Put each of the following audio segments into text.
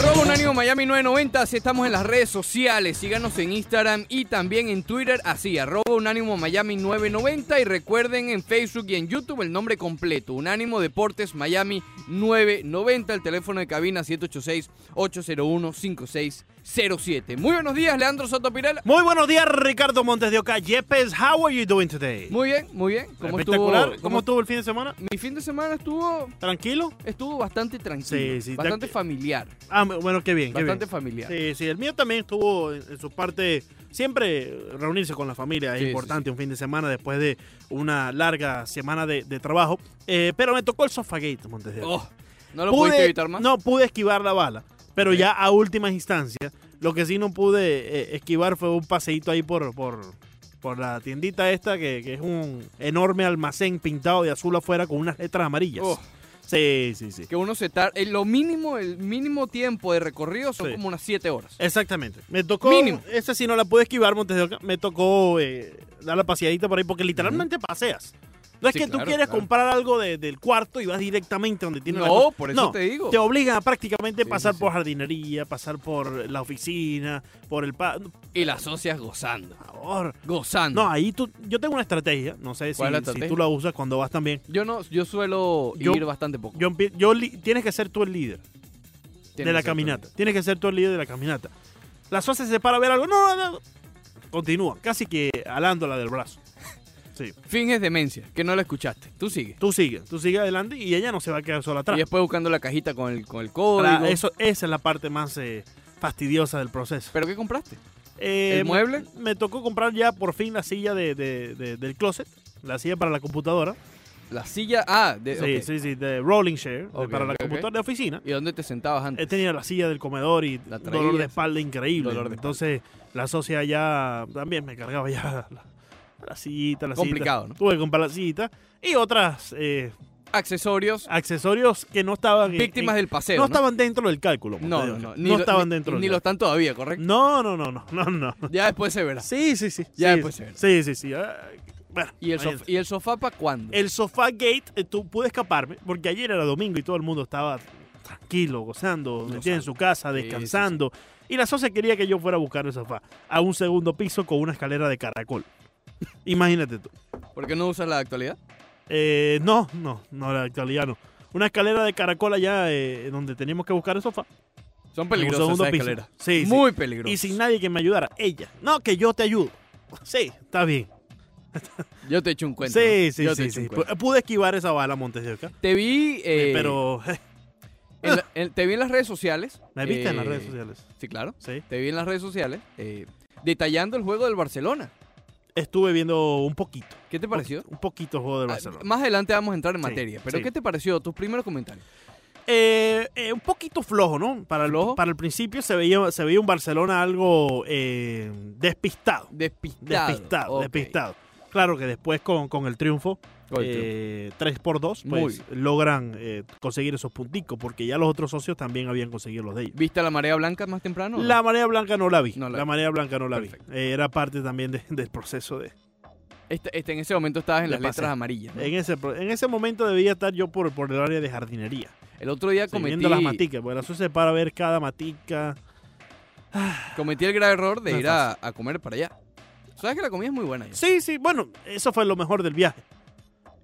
Arroba Unánimo Miami 990, así estamos en las redes sociales. Síganos en Instagram y también en Twitter, así, arroba Unánimo Miami 990. Y recuerden en Facebook y en YouTube el nombre completo, Unánimo Deportes Miami 990. El teléfono de cabina 786-801-5607. Muy buenos días, Leandro Soto Pirela. Muy buenos días, Ricardo Montes de Oca. Yepes, how are you doing today? Muy bien, muy bien. ¿Cómo Espectacular. estuvo? ¿Cómo estuvo el fin de semana? Mi fin de semana estuvo, ¿Tranquilo? estuvo bastante tranquilo, Sí, sí, bastante tranqui- familiar. Ah, bueno, qué bien, qué Bastante bien. familiar. Sí, sí, el mío también estuvo en su parte. Siempre reunirse con la familia es Sí, sí, importante un fin de semana después de una larga semana de, de trabajo. Eh, pero me tocó el Sofagate, Montes de Oca. Oh, ¿No lo pudiste evitar más? No pude esquivar la bala, pero ya a últimas instancias, lo que sí no pude eh, esquivar fue un paseíto ahí por, por, por la tiendita esta, que, que es un enorme almacén pintado de azul afuera con unas letras amarillas. Oh. Sí, sí, sí. Que uno se tarda. en Lo mínimo, el mínimo tiempo de recorrido son Sí. como unas 7 horas. Exactamente. Me tocó. Mínimo. Esa sí no la pude esquivar, Montes de Oca. Me tocó eh, dar la paseadita por ahí porque literalmente paseas. No es Sí, que tú quieres claro. comprar algo de- del cuarto y vas directamente donde tiene la No, por eso No, te digo. Te obligan a prácticamente Sí, pasar sí, por jardinería, pasar por la oficina, por el... pa- Y las socias gozando. Por favor. Gozando. No, ahí tú, yo tengo una estrategia, no sé si, tú la usas cuando vas también. Yo no, yo suelo Yo- ir bastante poco. Yo, yo tienes que ser tú el líder de la caminata. Tienes que ser tú el líder de la caminata. La socia se para a ver algo, no, no, no. Continúa, casi que alándola del brazo. Sí. Finges demencia, que no la escuchaste. Tú sigue. Tú sigue, tú sigue adelante y ella no se va a quedar sola atrás. Y después buscando la cajita con el, con el código. Ahora, eso, esa es la parte más eh, fastidiosa del proceso. ¿Pero qué compraste? Eh, ¿El mueble? Me, tocó comprar ya por fin la silla de, de- de- del closet, la silla para la computadora. La silla. Ah, de, Sí, sí, sí, de rolling chair, Ok, para la computadora de oficina. ¿Y dónde te sentabas antes? He tenido la silla del comedor y dolor de espalda increíble. Dolor de Entonces, la socia ya también me cargaba ya la, la sillita, la Complicado, sillita. ¿no? Tuve que comprar la sillita y otras eh, Accesorios. accesorios que no estaban Víctimas en- del paseo. no ¿no? estaban dentro del cálculo. No, de no, Oca. no. No lo- estaban ni- dentro del Ni lo están todavía, ¿correcto? No, no, no, no, no, no. Ya después se verá. Sí, sí, sí. Ya sí, después sí. se verá. Sí, sí, sí. Ah, Bueno, ¿Y el, sofá, ¿Y el sofá para cuándo? El sofá gate, eh, tú pude escaparme, porque ayer era domingo y todo el mundo estaba tranquilo, gozando, metido en su casa, sí, descansando. Y la socia quería que yo fuera a buscar el sofá a un segundo piso con una escalera de caracol. Imagínate tú. ¿Por qué no usas la actualidad? Eh, no, no, no, la actualidad no. Una escalera de caracol allá eh, donde teníamos que buscar el sofá. Son peligrosas esas escaleras. Sí, sí. Muy peligrosas. Y sin nadie que me ayudara. Ella. No, que yo te ayudo. Sí, está bien. Yo te echo un cuento. Sí, sí, Yo sí. sí. Pude esquivar esa bala, Montes de Oca. Te vi, eh, pero en la- en- te vi en las redes sociales. me viste en las eh, redes sociales. Sí, claro. Sí. Te vi en las redes sociales eh, detallando el juego del Barcelona. Estuve viendo un poquito. ¿Qué te pareció? Un poquito juego del Ah, Barcelona. Más adelante vamos a entrar en Sí, materia. Pero sí. ¿qué te pareció? Tus primeros comentarios. Eh, eh, un poquito flojo, ¿no? Para el, ¿Flojo? para el principio se veía, se veía un Barcelona algo eh, despistado. Despistado. Despistado. Claro que después con, con el triunfo, Con el eh, 3 por 2, Muy pues logran eh, conseguir esos punticos, porque ya los otros socios también habían conseguido los de ellos. ¿Viste la marea blanca más temprano? La marea blanca no la vi. No la la vi. marea blanca no la Perfecto. vi. Eh, era parte también de- del proceso de. Este, este, en ese momento estabas en las letras paseo. amarillas. ¿no? En ese, en ese momento debía estar yo por, por el área de jardinería. El otro día cometí, viendo las maticas, porque la se para ver cada matica. cometí el grave error de No ir a, a comer para allá. ¿Sabes que la comida es muy buena? allá? Sí, sí, bueno, eso fue lo mejor del viaje.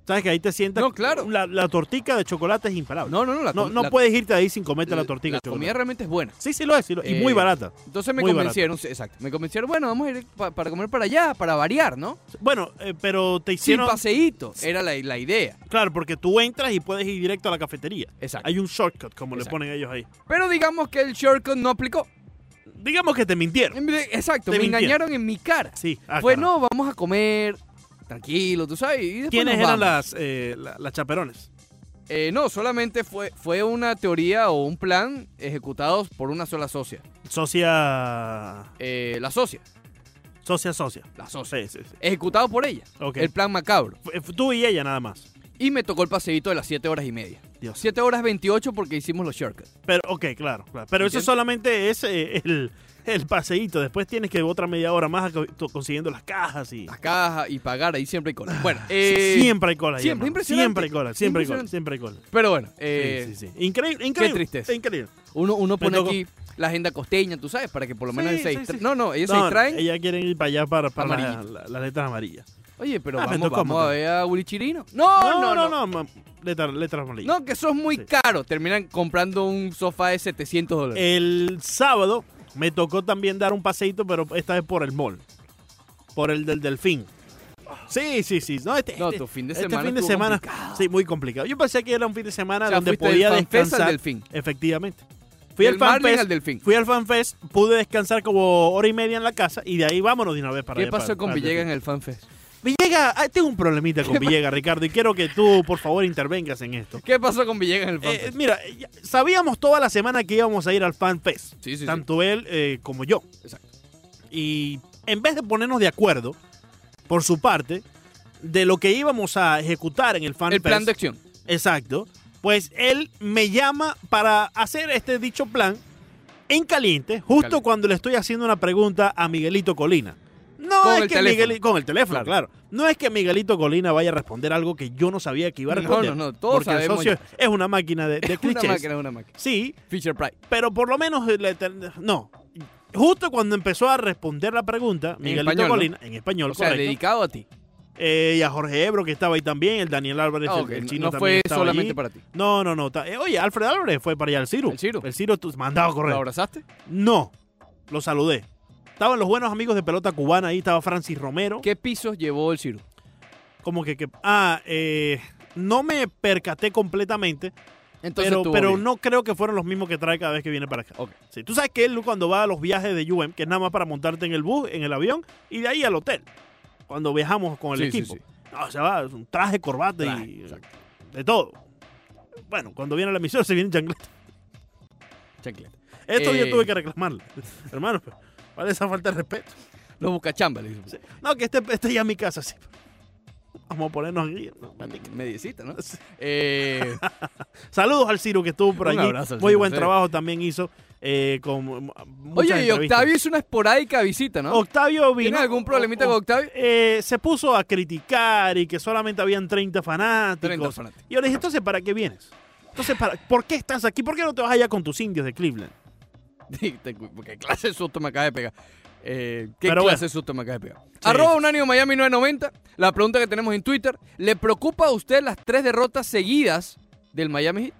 Sabes que ahí te sientas. No, claro. La, la tortica de chocolate es imparable. No, no, no. La, no no la- puedes irte ahí sin comerte la, tortica La de chocolate. comida realmente es buena. Sí, sí lo es. sí lo- y Eh, muy barata. Entonces me Muy convencieron, sí, exacto. Me convencieron, bueno, vamos a ir pa- para comer para allá, para variar, ¿no? Bueno, eh, pero te Sin hicieron. paseíto, era la, la idea. Claro, porque tú entras y puedes ir directo a la cafetería. Exacto. Hay un shortcut, como Exacto. le ponen ellos ahí. Pero digamos que el shortcut no aplicó. Digamos que te mintieron. Exacto, Te me mintieron. engañaron en mi cara. Sí. ah, Fue, carajo. no, vamos a comer tranquilo, tú sabes. y ¿Quiénes eran las, eh, la- las chaperones? Eh, no, solamente fue, fue una teoría o un plan ejecutados por una sola socia. Socia. Eh, la socia, Socia, socia. la socia. Sí, sí, sí. Ejecutado por ella. El plan macabro. Fue Tú y ella nada más. Y me tocó el paseíto de las 7 horas y media. Dios. 7 horas 28 porque hicimos los shortcuts. Pero, ok, claro, claro. Pero eso solamente es eh, el, el paseíto. Después tienes que otra media hora más consiguiendo las cajas y. Las cajas y pagar, ahí siempre hay cola. Bueno, eh, siempre hay cola. siempre, impresionante. Siempre hay cola, siempre hay cola, siempre hay cola. pero bueno, eh, sí, sí. Increíble, increíble. tristeza. Increíble. uno, uno pone aquí la agenda costeña, tú sabes, para que por lo menos Sí, se sí. No, no, ellos se distraen. ellas quieren ir para allá para, para las, Amarillo. la- las letras amarillas. Oye, pero Ah, vamos, vamos a ver a Willy Chirino. No, no, no. no, ma- letras, amarillas. No, que eso es muy Sí. caro. Terminan comprando un sofá de 700 dólares. El sábado me tocó también dar un paseíto, pero esta vez por el mall. Por el del delfín. Sí, sí, sí. No, este, No, este- tu fin de este semana fin de semana. complicado. Sí, muy complicado. Yo pensé que era un fin de semana O sea, donde podía Fest al descansar. Delfín. Efectivamente. Fui al Fan Marlin Fest. al Delfín. Fui al Fan Fest, pude descansar como hora y media en la casa y de ahí vámonos de una vez para ¿Qué allá, pasó para- con para Villegas en el FanFest? Villegas, ah, tengo un problemita con Villegas, Ricardo, y quiero que tú, por favor, intervengas en esto. ¿Qué pasó con Villegas en el Eh, FanFest? mira, ya- sabíamos toda la semana que íbamos a ir al Fan Fest. sí, tanto él eh, como yo. Exacto. Y en vez de ponernos de acuerdo, por su parte, de lo que íbamos a ejecutar en el Fan El plan de acción. exacto, pues él me llama para hacer este dicho plan en caliente, justo Caliente. cuando le estoy haciendo una pregunta a Miguelito Colina. No Con es el que teléfono. Migueli- con el teléfono, Claro. claro. No es que Miguelito Colina vaya a responder algo que yo no sabía que iba a No, responder. no, no, todos porque sabemos el socio ya. es una máquina de, de Es una clichés. máquina, es una máquina. Sí, Fisher Price. pero por lo menos no. Justo cuando empezó a responder la pregunta, Miguelito español, ¿no? Colina, en español, O sea, correcto, dedicado a ti. eh, y a Jorge Ebro, que estaba ahí también, el Daniel Álvarez, Ah, el- no- chino no también fue estaba solamente allí. para ti. No, no, no. eh, oye, Alfred Álvarez fue para allá, el Ciro. ¿El Ciro? El Ciro, tú, mandado a correr. ¿Lo abrazaste? No, lo saludé. Estaban los buenos amigos de pelota cubana, ahí estaba Francis Romero. ¿Qué pisos llevó el Ciro? Como que, que- ah, eh, no me percaté completamente, Entonces pero, pero no creo que fueron los mismos que trae cada vez que viene para acá. Ok. Sí, tú sabes que él cuando va a los viajes de UM, que es nada más para montarte en el bus, en el avión, y de ahí al hotel, cuando viajamos con el Sí, equipo. sí. No, se va, es un traje, corbata Traje, y exacto. de todo. Bueno, cuando viene a la emisión se viene en chancleta. Chancleta. Esto Eh. yo tuve que reclamarle. Hermano, pero, ¿cuál es esa falta de respeto? Los buscachambas, le. Sí. No, que este, este ya es mi casa, sí. Vamos a ponernos aquí. ¿no? Mediecita, ¿no? Eh, Saludos al Ciro que estuvo por Un allí. abrazo Muy Ciro, buen trabajo también hizo. eh, con oye, y. Octavio hizo una esporádica visita, ¿no? Octavio vino. ¿Tienes algún problemita o- con Octavio? eh, se puso a criticar y que solamente habían 30 fanáticos. 30 fanáticos. Y yo le dije, entonces, ¿para qué vienes? Entonces, ¿para, ¿por qué estás aquí? ¿Por qué no te vas allá con tus indios de Cleveland? ¿Qué clase de susto me acaba de pegar? Eh, ¿Qué Pero clase bueno. de susto me acaba de pegar? Arroba Unánimo Miami 990. La pregunta que tenemos en Twitter. ¿Le preocupa a usted las tres derrotas seguidas del Miami Heat?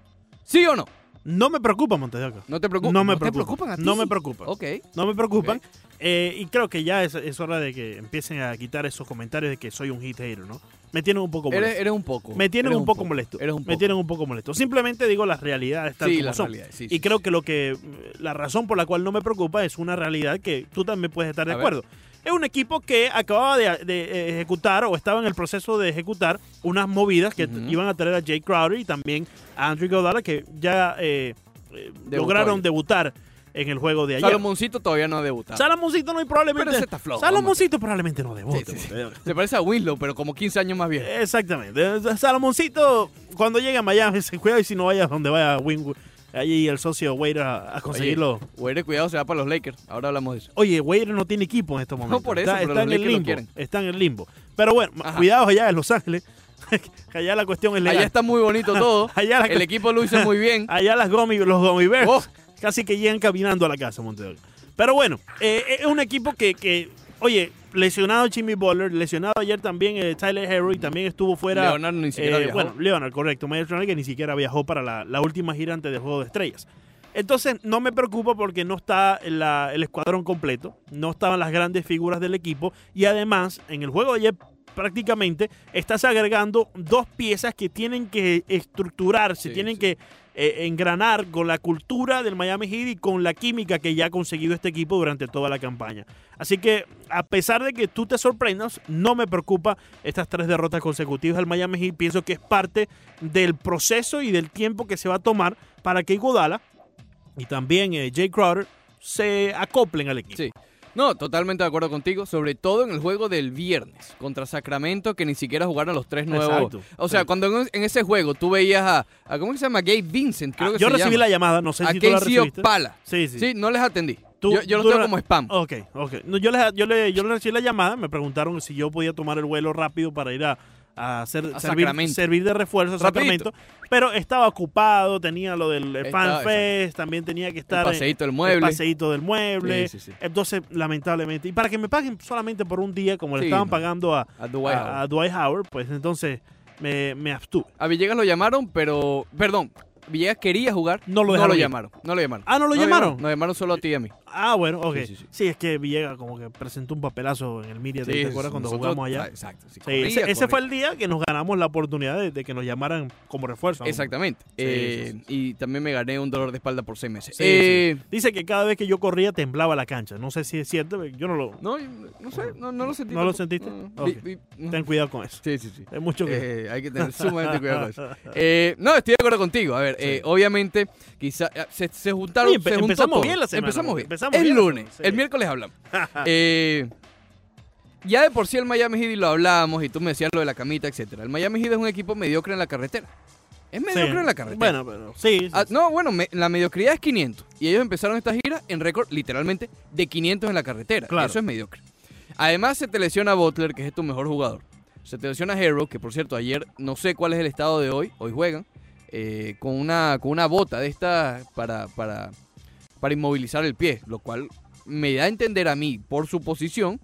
¿Sí o no? No me preocupa, Montevideo. No te preocupa. No me te preocupa. preocupan a ti? No me preocupa. Ok. No me preocupan. Eh, y creo que ya es, es hora de que empiecen a quitar esos comentarios de que soy un hit hater, ¿no? Me tienen un poco molesto. Eres, eres un poco. me tienen un poco molesto. Eres un Me tienen un poco molesto. Simplemente digo las realidades tal sí, como son. Sí, y sí, creo que lo que la razón por la cual no me preocupa es una realidad que tú también puedes estar de A ver. acuerdo. Es un equipo que acababa de, de, eh, ejecutar o estaba en el proceso de ejecutar unas movidas que iban a traer a Jay Crowder y también a Andrew Godala que ya eh, eh, lograron debutar en el juego de ayer. Salomoncito todavía no ha debutado. Salomoncito no hay probablemente. Pero está flojo, Salomoncito probablemente no debute. Sí, sí, sí. Montevideo. Se parece a Winslow, pero como 15 años más viejo. Exactamente. Salomoncito, cuando llegue a Miami, se cuida y si no vaya donde vaya Win, allí el socio Wade a, a conseguirlo. Oye, cuidado, se va para los Lakers. Ahora hablamos de eso. Oye, Wade no tiene equipo en estos momentos. por eso, está, pero está los en el Lakers lo limbo. Está en el limbo. Pero bueno, Ajá. cuidado allá en Los Ángeles. allá la cuestión es legal. Allá está muy bonito todo. Allá la- El equipo lo hizo muy bien. Allá las Gummy, los Gummy Bears Oh. Casi que llegan caminando a la casa, Montevideo. Pero bueno, eh, es un equipo que, que, oye, lesionado Jimmy Butler, lesionado ayer también eh, Tyler Herro y también estuvo fuera. Leonardo ni siquiera eh, viajó. Bueno, Leonard, correcto. Myers Leonard que ni siquiera viajó para la, la última gira antes del Juego de Estrellas. Entonces, no me preocupa porque no está la- el escuadrón completo, no estaban las grandes figuras del equipo y además, en el juego de ayer prácticamente estás agregando dos piezas que tienen que estructurarse, Sí, tienen sí. que eh, engranar con la cultura del Miami Heat y con la química que ya ha conseguido este equipo durante toda la campaña. Así que, a pesar de que tú te sorprendas, no me preocupa estas tres derrotas consecutivas del Miami Heat. Pienso que es parte del proceso y del tiempo que se va a tomar para que Iguodala y también eh, Jay Crowder se acoplen al equipo. Sí. No, totalmente de acuerdo contigo, sobre todo en el juego del viernes contra Sacramento, que ni siquiera jugaron los tres nuevos. Exacto, O sea, sí. cuando en, en ese juego tú veías a, a ¿cómo se llama? Gabe Vincent, creo Ah, que yo se recibí llama. la llamada, no sé a si tú la recibiste. Opala. Sí, sí. Sí, no les atendí. Tú- yo yo los tengo la- como spam. Ok, ok. No, yo, le, yo, le, yo le recibí la llamada, me preguntaron si yo podía tomar el vuelo rápido para ir a, a servir, servir de refuerzo a. Sacramento. Pero estaba ocupado, tenía lo del eh, Estaba- Fan Fest, también tenía que estar... el paseíto del El mueble. paseíto del mueble. Sí, sí, sí. Entonces, lamentablemente. Y para que me paguen solamente por un día, como le estaban no. pagando a, A Dwight a- Howard. a Dwight Howard, pues entonces me, me abstuve. A Villegas lo llamaron, pero. Perdón, Villegas quería jugar. No lo dejaron ir. llamaron. No lo llamaron. Ah, ¿no lo No llamaron? Nos llamaron solo a ti y a mí. Ah, bueno, ok. Sí, Sí, sí, sí. es que Villegas como que presentó un papelazo en el Media ¿te acuerdas cuando nosotros- jugamos allá? ah, Exacto. corría, ese, fue el día que nos ganamos la oportunidad de, de que nos llamaran como refuerzo. Exactamente. Eh, Y también me gané un dolor de espalda por seis meses. Sí, Eh. Dice que cada vez que yo corría temblaba la cancha. No sé si es cierto, yo no lo... No, no sé, no, no lo sentí. ¿No lo sentiste? Vi- vi-. Ten cuidado con eso. Sí, sí, sí. Hay mucho que... Eh, hay que tener sumamente cuidado con eso. Eh, no, estoy de acuerdo contigo. A ver, obviamente, quizá eh, se, se juntaron. Oye, se empezamos bien la semana, Empezamos bien. empezamos el bien lunes, sí. el miércoles hablamos. Eh, ya de por sí el Miami Heat y lo hablamos y tú me decías lo de la camita, etcétera. El Miami Heat es un equipo mediocre en la carretera. Es Sí. mediocre en la carretera. Bueno, pero sí. sí, Ah, sí. no, bueno, me- la mediocridad es 500. Y ellos empezaron esta gira en récord, literalmente, de 500 en la carretera. Claro. Eso es mediocre. Además, se te lesiona Butler, que es tu mejor jugador. Se te lesiona Hero, que por cierto, ayer no sé cuál es el estado de hoy. Hoy juegan. eh, con, una, con una bota de esta para, para, para inmovilizar el pie. Lo cual me da a entender a mí, por su posición,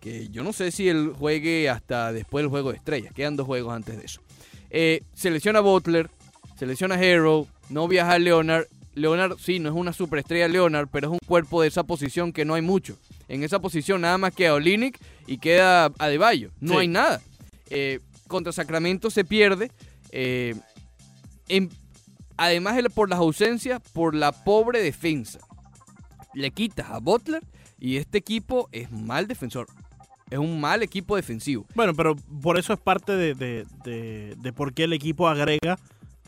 que yo no sé si él juegue hasta después del juego de estrellas. Quedan dos juegos antes de eso. Eh, se lesiona Butler, se lesiona Hero, no viaja Leonard. Leonard, sí, no es una superestrella Leonard, pero es un cuerpo de esa posición que no hay mucho. En esa posición nada más queda Olinick y queda Adebayo. No Sí. hay nada. Eh, contra Sacramento se pierde. eh, en- además, por las ausencias, por la pobre defensa. Le quitas a Butler y este equipo es mal defensor. Es un mal equipo defensivo. Bueno, pero por eso es parte de, de, de- de por qué el equipo agrega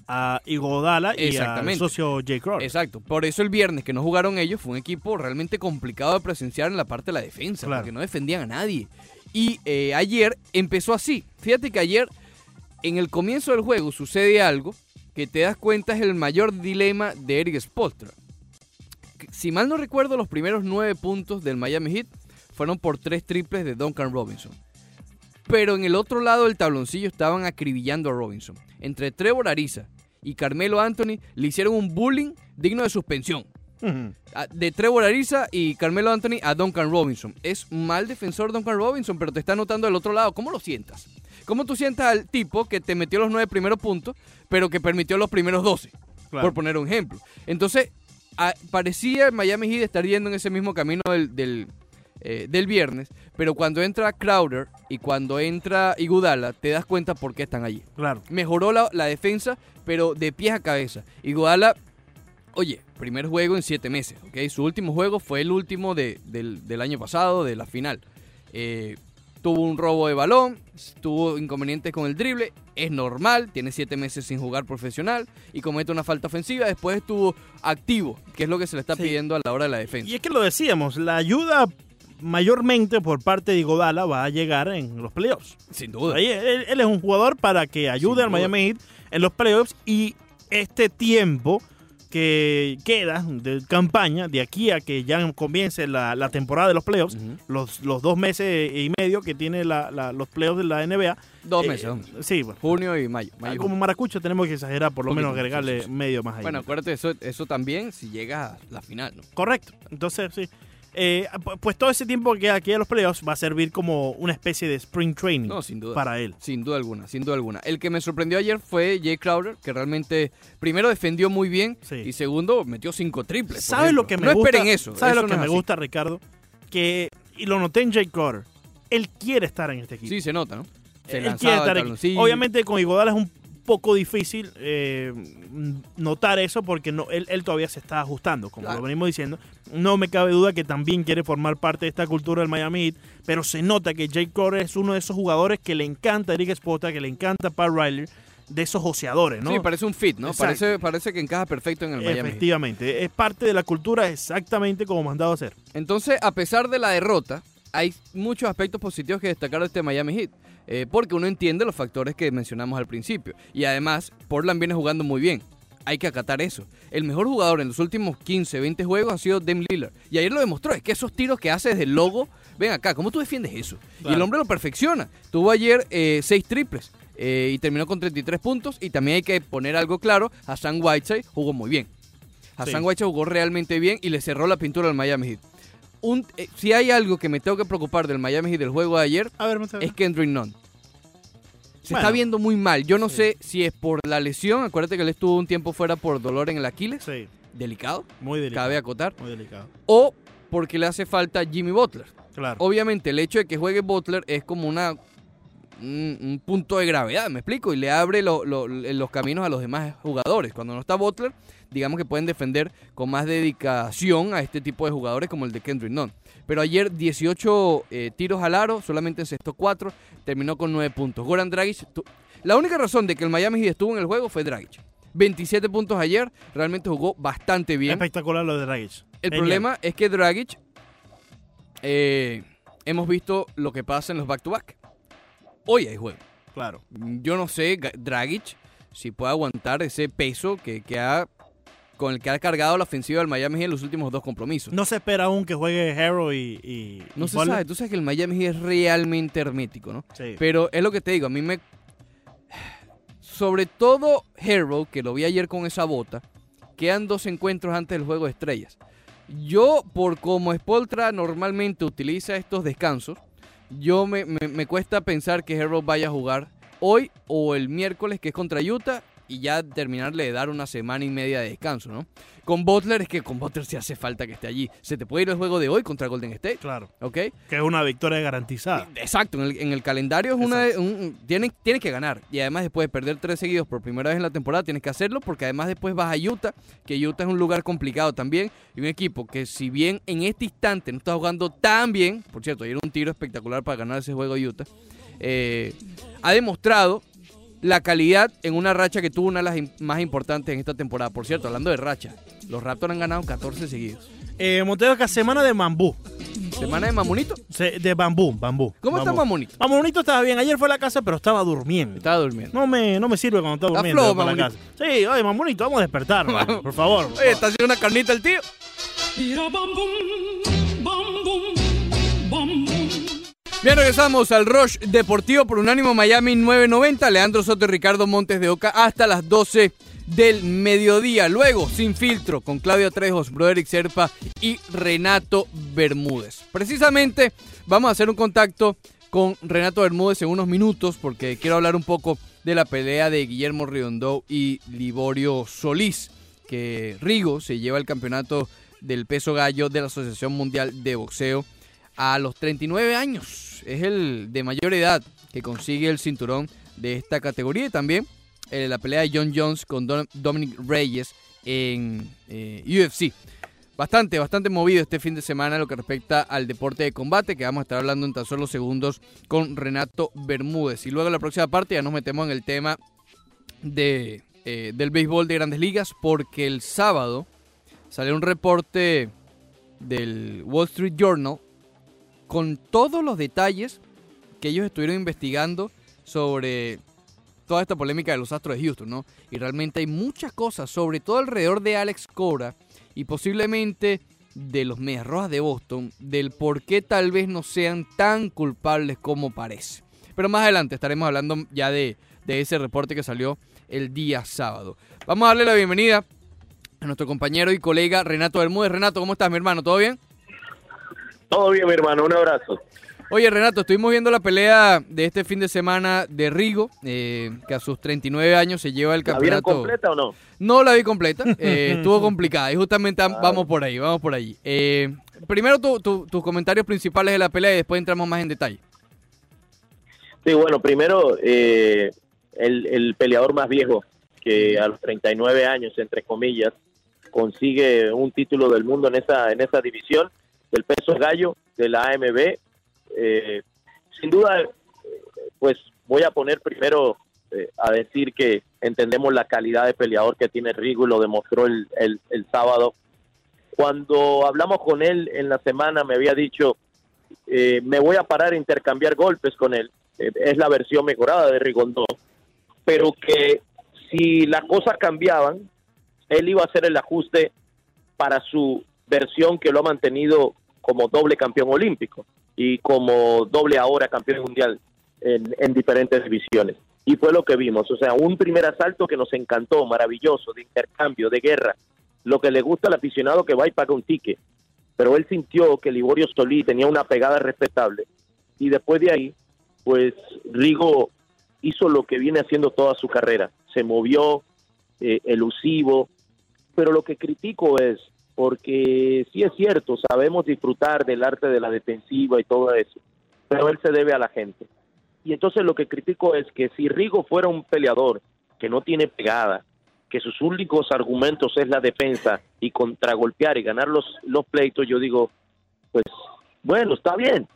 a Igodala y al socio Jay Crowder. Exacto. Por eso el viernes que no jugaron ellos fue un equipo realmente complicado de presenciar en la parte de la defensa, Claro. porque no defendían a nadie. Y eh, ayer empezó así. Fíjate que ayer, en el comienzo del juego, sucede algo que te das cuenta es el mayor dilema de Eric Spoelstra. Si mal no recuerdo, los primeros nueve puntos del Miami Heat fueron por tres triples de Duncan Robinson. Pero en el otro lado del tabloncillo estaban acribillando a Robinson. Entre Trevor Ariza y Carmelo Anthony le hicieron un bullying digno de suspensión. De Trevor Ariza y Carmelo Anthony a Duncan Robinson. Es mal defensor Duncan Robinson, pero te está anotando del otro lado. ¿Cómo lo sientas? ¿Cómo tú sientas al tipo que te metió los nueve primeros puntos, pero que permitió los primeros doce? Claro. Por poner un ejemplo. Entonces, a- parecía Miami Heat estar yendo en ese mismo camino del, del, eh, del viernes, pero cuando entra Crowder y cuando entra Igudala, te das cuenta por qué están allí. Claro. Mejoró la, la defensa, pero de pies a cabeza. Igudala, oye, primer juego en siete meses, ¿ok? Su último juego fue el último de- del, del año pasado, de la final. Eh, tuvo un robo de balón, tuvo inconvenientes con el drible, es normal, tiene siete meses sin jugar profesional y comete una falta ofensiva, después estuvo activo, que es lo que se le está Sí. pidiendo a la hora de la defensa. Y es que lo decíamos, la ayuda mayormente por parte de Igodala va a llegar en los playoffs. Sin duda. Ahí, él, él es un jugador para que ayude Sin al duda. Miami Heat en los playoffs y este tiempo que queda de campaña de aquí a que ya comience la, la temporada de los playoffs, los, los dos meses y medio que tiene la- la- los playoffs de la NBA. Dos eh, meses, hombre. sí, bueno. junio y mayo. mayo Como maracucho tenemos que exagerar, por lo menos agregarle sí, sí, sí. medio más ahí. Bueno, acuérdate, eso, eso también si llega a la final, ¿no? Correcto. Entonces, sí. Eh, pu- pues todo ese tiempo que aquí a los playoffs va a servir como una especie de spring training No, sin duda. para él. Sin duda alguna, sin duda alguna. El que me sorprendió ayer fue Jay Crowder, que realmente primero defendió muy bien Sí. y segundo metió cinco triples. ¿Sabes lo que me no gusta? esperen eso. ¿Sabes eso lo que me así. gusta, Ricardo? Que, y lo noté en Jay Crowder, él quiere estar en este equipo. Sí, se nota, ¿no? Se él quiere estar aquí. Obviamente con Iguodala es un poco difícil eh, notar eso porque no, él, él todavía se está ajustando, como Claro. lo venimos diciendo. No me cabe duda que también quiere formar parte de esta cultura del Miami Heat, pero se nota que Jay Crowder es uno de esos jugadores que le encanta a Eric Spoelstra, que le encanta a Pat Riley, de esos oceadores, ¿no? Sí, parece un fit, ¿no? Exacto. Parece, parece que encaja perfecto en el Miami Heat. Efectivamente, es parte de la cultura exactamente como mandado a hacer. Entonces, a pesar de la derrota, hay muchos aspectos positivos que destacar de este Miami Heat. Eh, porque uno entiende los factores que mencionamos al principio. Y además, Portland viene jugando muy bien. Hay que acatar eso. El mejor jugador en los últimos 15, 20 juegos ha sido Dame Lillard. Y ayer lo demostró. Es que esos tiros que hace desde el logo, ven acá, ¿cómo tú defiendes eso? Y el hombre lo perfecciona. Tuvo ayer eh, seis triples eh, y terminó con 33 puntos. Y también hay que poner algo claro, Hassan Whiteside jugó muy bien. Hassan Sí. Whiteside jugó realmente bien y le cerró la pintura al Miami Heat. Un- eh, si hay algo que me tengo que preocupar del Miami Heat del juego de ayer, A ver, es Kendrick Nunn. Se Bueno. está viendo muy mal. Yo no Sí. sé si es por la lesión. Acuérdate que él estuvo un tiempo fuera por dolor en el Aquiles. Sí, Delicado, muy delicado. cabe acotar. Muy delicado. O porque le hace falta Jimmy Butler. Claro. Obviamente, el hecho de que juegue Butler es como una un, un punto de gravedad, me explico, y le abre lo- lo- los caminos a los demás jugadores. Cuando no está Butler, digamos que pueden defender con más dedicación a este tipo de jugadores como el de Kendrick Nunn. Pero ayer 18 eh, tiros al aro, solamente encestó 4, terminó con 9 puntos. Goran Dragic, la única razón de que el Miami Heat estuvo en el juego fue Dragic. 27 puntos ayer, realmente jugó bastante bien. Espectacular lo de Dragic. El problema es que Dragic, eh, hemos visto lo que pasa en los back-to-back. Hoy hay juego. Claro. Yo no sé, Dragic, si puede aguantar ese peso que, que ha, con el que ha cargado la ofensiva del Miami Heat en los últimos dos compromisos. No se espera aún que juegue Hero y. y No y se Butler. sabe, tú sabes que el Miami Heat es realmente hermético, ¿no? Sí. Pero es lo que te digo, a mí me... Sobre todo Hero, que lo vi ayer con esa bota, quedan dos encuentros antes del juego de estrellas. Yo, por como Spoltra normalmente utiliza estos descansos, yo me, me- me cuesta pensar que Hero vaya a jugar hoy o el miércoles, que es contra Utah, y ya terminarle de dar una semana y media de descanso, ¿no? Con Butler es que con Butler sí hace falta que esté allí. Se te puede ir el juego de hoy contra Golden State, Claro. ¿ok? Que es una victoria garantizada. Exacto, en el, en el calendario es una, un- tienes que ganar. Y además después de perder tres seguidos por primera vez en la temporada, tienes que hacerlo porque además después vas a Utah, que Utah es un lugar complicado también. Y un equipo que si bien en este instante no está jugando tan bien, por cierto, ayer un tiro espectacular para ganar ese juego Utah, eh, ha demostrado la calidad en una racha que tuvo una de las más importantes en esta temporada. Por cierto, hablando de racha, los Raptors han ganado 14 seguidos. Eh, Montero, que semana de bambú. Semana de Mamonito. Se- De bambú, bambú. ¿Cómo está bambú. Mamonito? Mamonito estaba bien. Ayer fue a la casa, pero estaba durmiendo. Estaba durmiendo. No me, no me sirve cuando está durmiendo. flojo, para la casa. Sí, oye, Mamonito, vamos a despertar, por favor. Oye, está haciendo una carnita el tío. Mira, bam, Bien, regresamos al Rush Deportivo por Unánimo Miami 990. Leandro Soto y Ricardo Montes de Oca hasta las 12 del mediodía. Luego, sin filtro, con Claudia Trejos, Broderick Serpa y Renato Bermúdez. Precisamente, vamos a hacer un contacto con Renato Bermúdez en unos minutos porque quiero hablar un poco de la pelea de Guillermo Riondó y Liborio Solís, que Rigo se lleva el campeonato del peso gallo de la Asociación Mundial de Boxeo a los 39 años. Es el de mayor edad que consigue el cinturón de esta categoría y también eh, la pelea de John Jones con Dominic Reyes en eh, UFC. Bastante, bastante movido este fin de semana lo que respecta al deporte de combate, que vamos a estar hablando en tan solo segundos con Renato Bermúdez. Y luego en la próxima parte ya nos metemos en el tema de, eh, del béisbol de grandes ligas, porque el sábado salió un reporte del Wall Street Journal con todos los detalles que ellos estuvieron investigando sobre toda esta polémica de los Astros de Houston, ¿no? Y realmente hay muchas cosas, sobre todo alrededor de Alex Cora y posiblemente de los Medias Rojas de Boston, del por qué tal vez no sean tan culpables como parece. Pero más adelante estaremos hablando ya de, de ese reporte que salió el día sábado. Vamos a darle la bienvenida a nuestro compañero y colega Renato Bermúdez. Renato, ¿cómo estás, mi hermano? ¿Todo bien? Todo bien, mi hermano, un abrazo. Oye, Renato, estuvimos viendo la pelea de este fin de semana de Rigo, eh, que a sus 39 años se lleva el ¿La campeonato. completa o no? No la vi completa, eh, estuvo complicada y justamente am- vamos por ahí, vamos por ahí. Eh, primero tu- tu- tus comentarios principales de la pelea y después entramos más en detalle. Sí, bueno, primero, eh, el, el peleador más viejo, que a los 39 años, entre comillas, consigue un título del mundo en esa, en esa división, del peso gallo, de la AMB. Eh, sin duda, eh, pues voy a poner primero eh, a decir que entendemos la calidad de peleador que tiene Rigo y lo demostró el, el, sábado. Cuando hablamos con él en la semana me había dicho, eh, me voy a parar a intercambiar golpes con él. Es la versión mejorada de Rigondo. Pero que si las cosas cambiaban, él iba a hacer el ajuste para su versión que lo ha mantenido como doble campeón olímpico y como doble ahora campeón mundial en, en diferentes divisiones. Y fue lo que vimos, o sea, un primer asalto que nos encantó, maravilloso, de intercambio, de guerra, lo que le gusta al aficionado que va y paga un ticket. Pero él sintió que Liborio Solí tenía una pegada respetable y después de ahí, pues Rigo hizo lo que viene haciendo toda su carrera, se movió, eh, elusivo, pero lo que critico es, porque sí es cierto, sabemos disfrutar del arte de la defensiva y todo eso, pero él se debe a la gente. Y entonces lo que critico es que si Rigo fuera un peleador que no tiene pegada, que sus únicos argumentos es la defensa y contragolpear y ganar los, los pleitos, yo digo, pues bueno, está bien.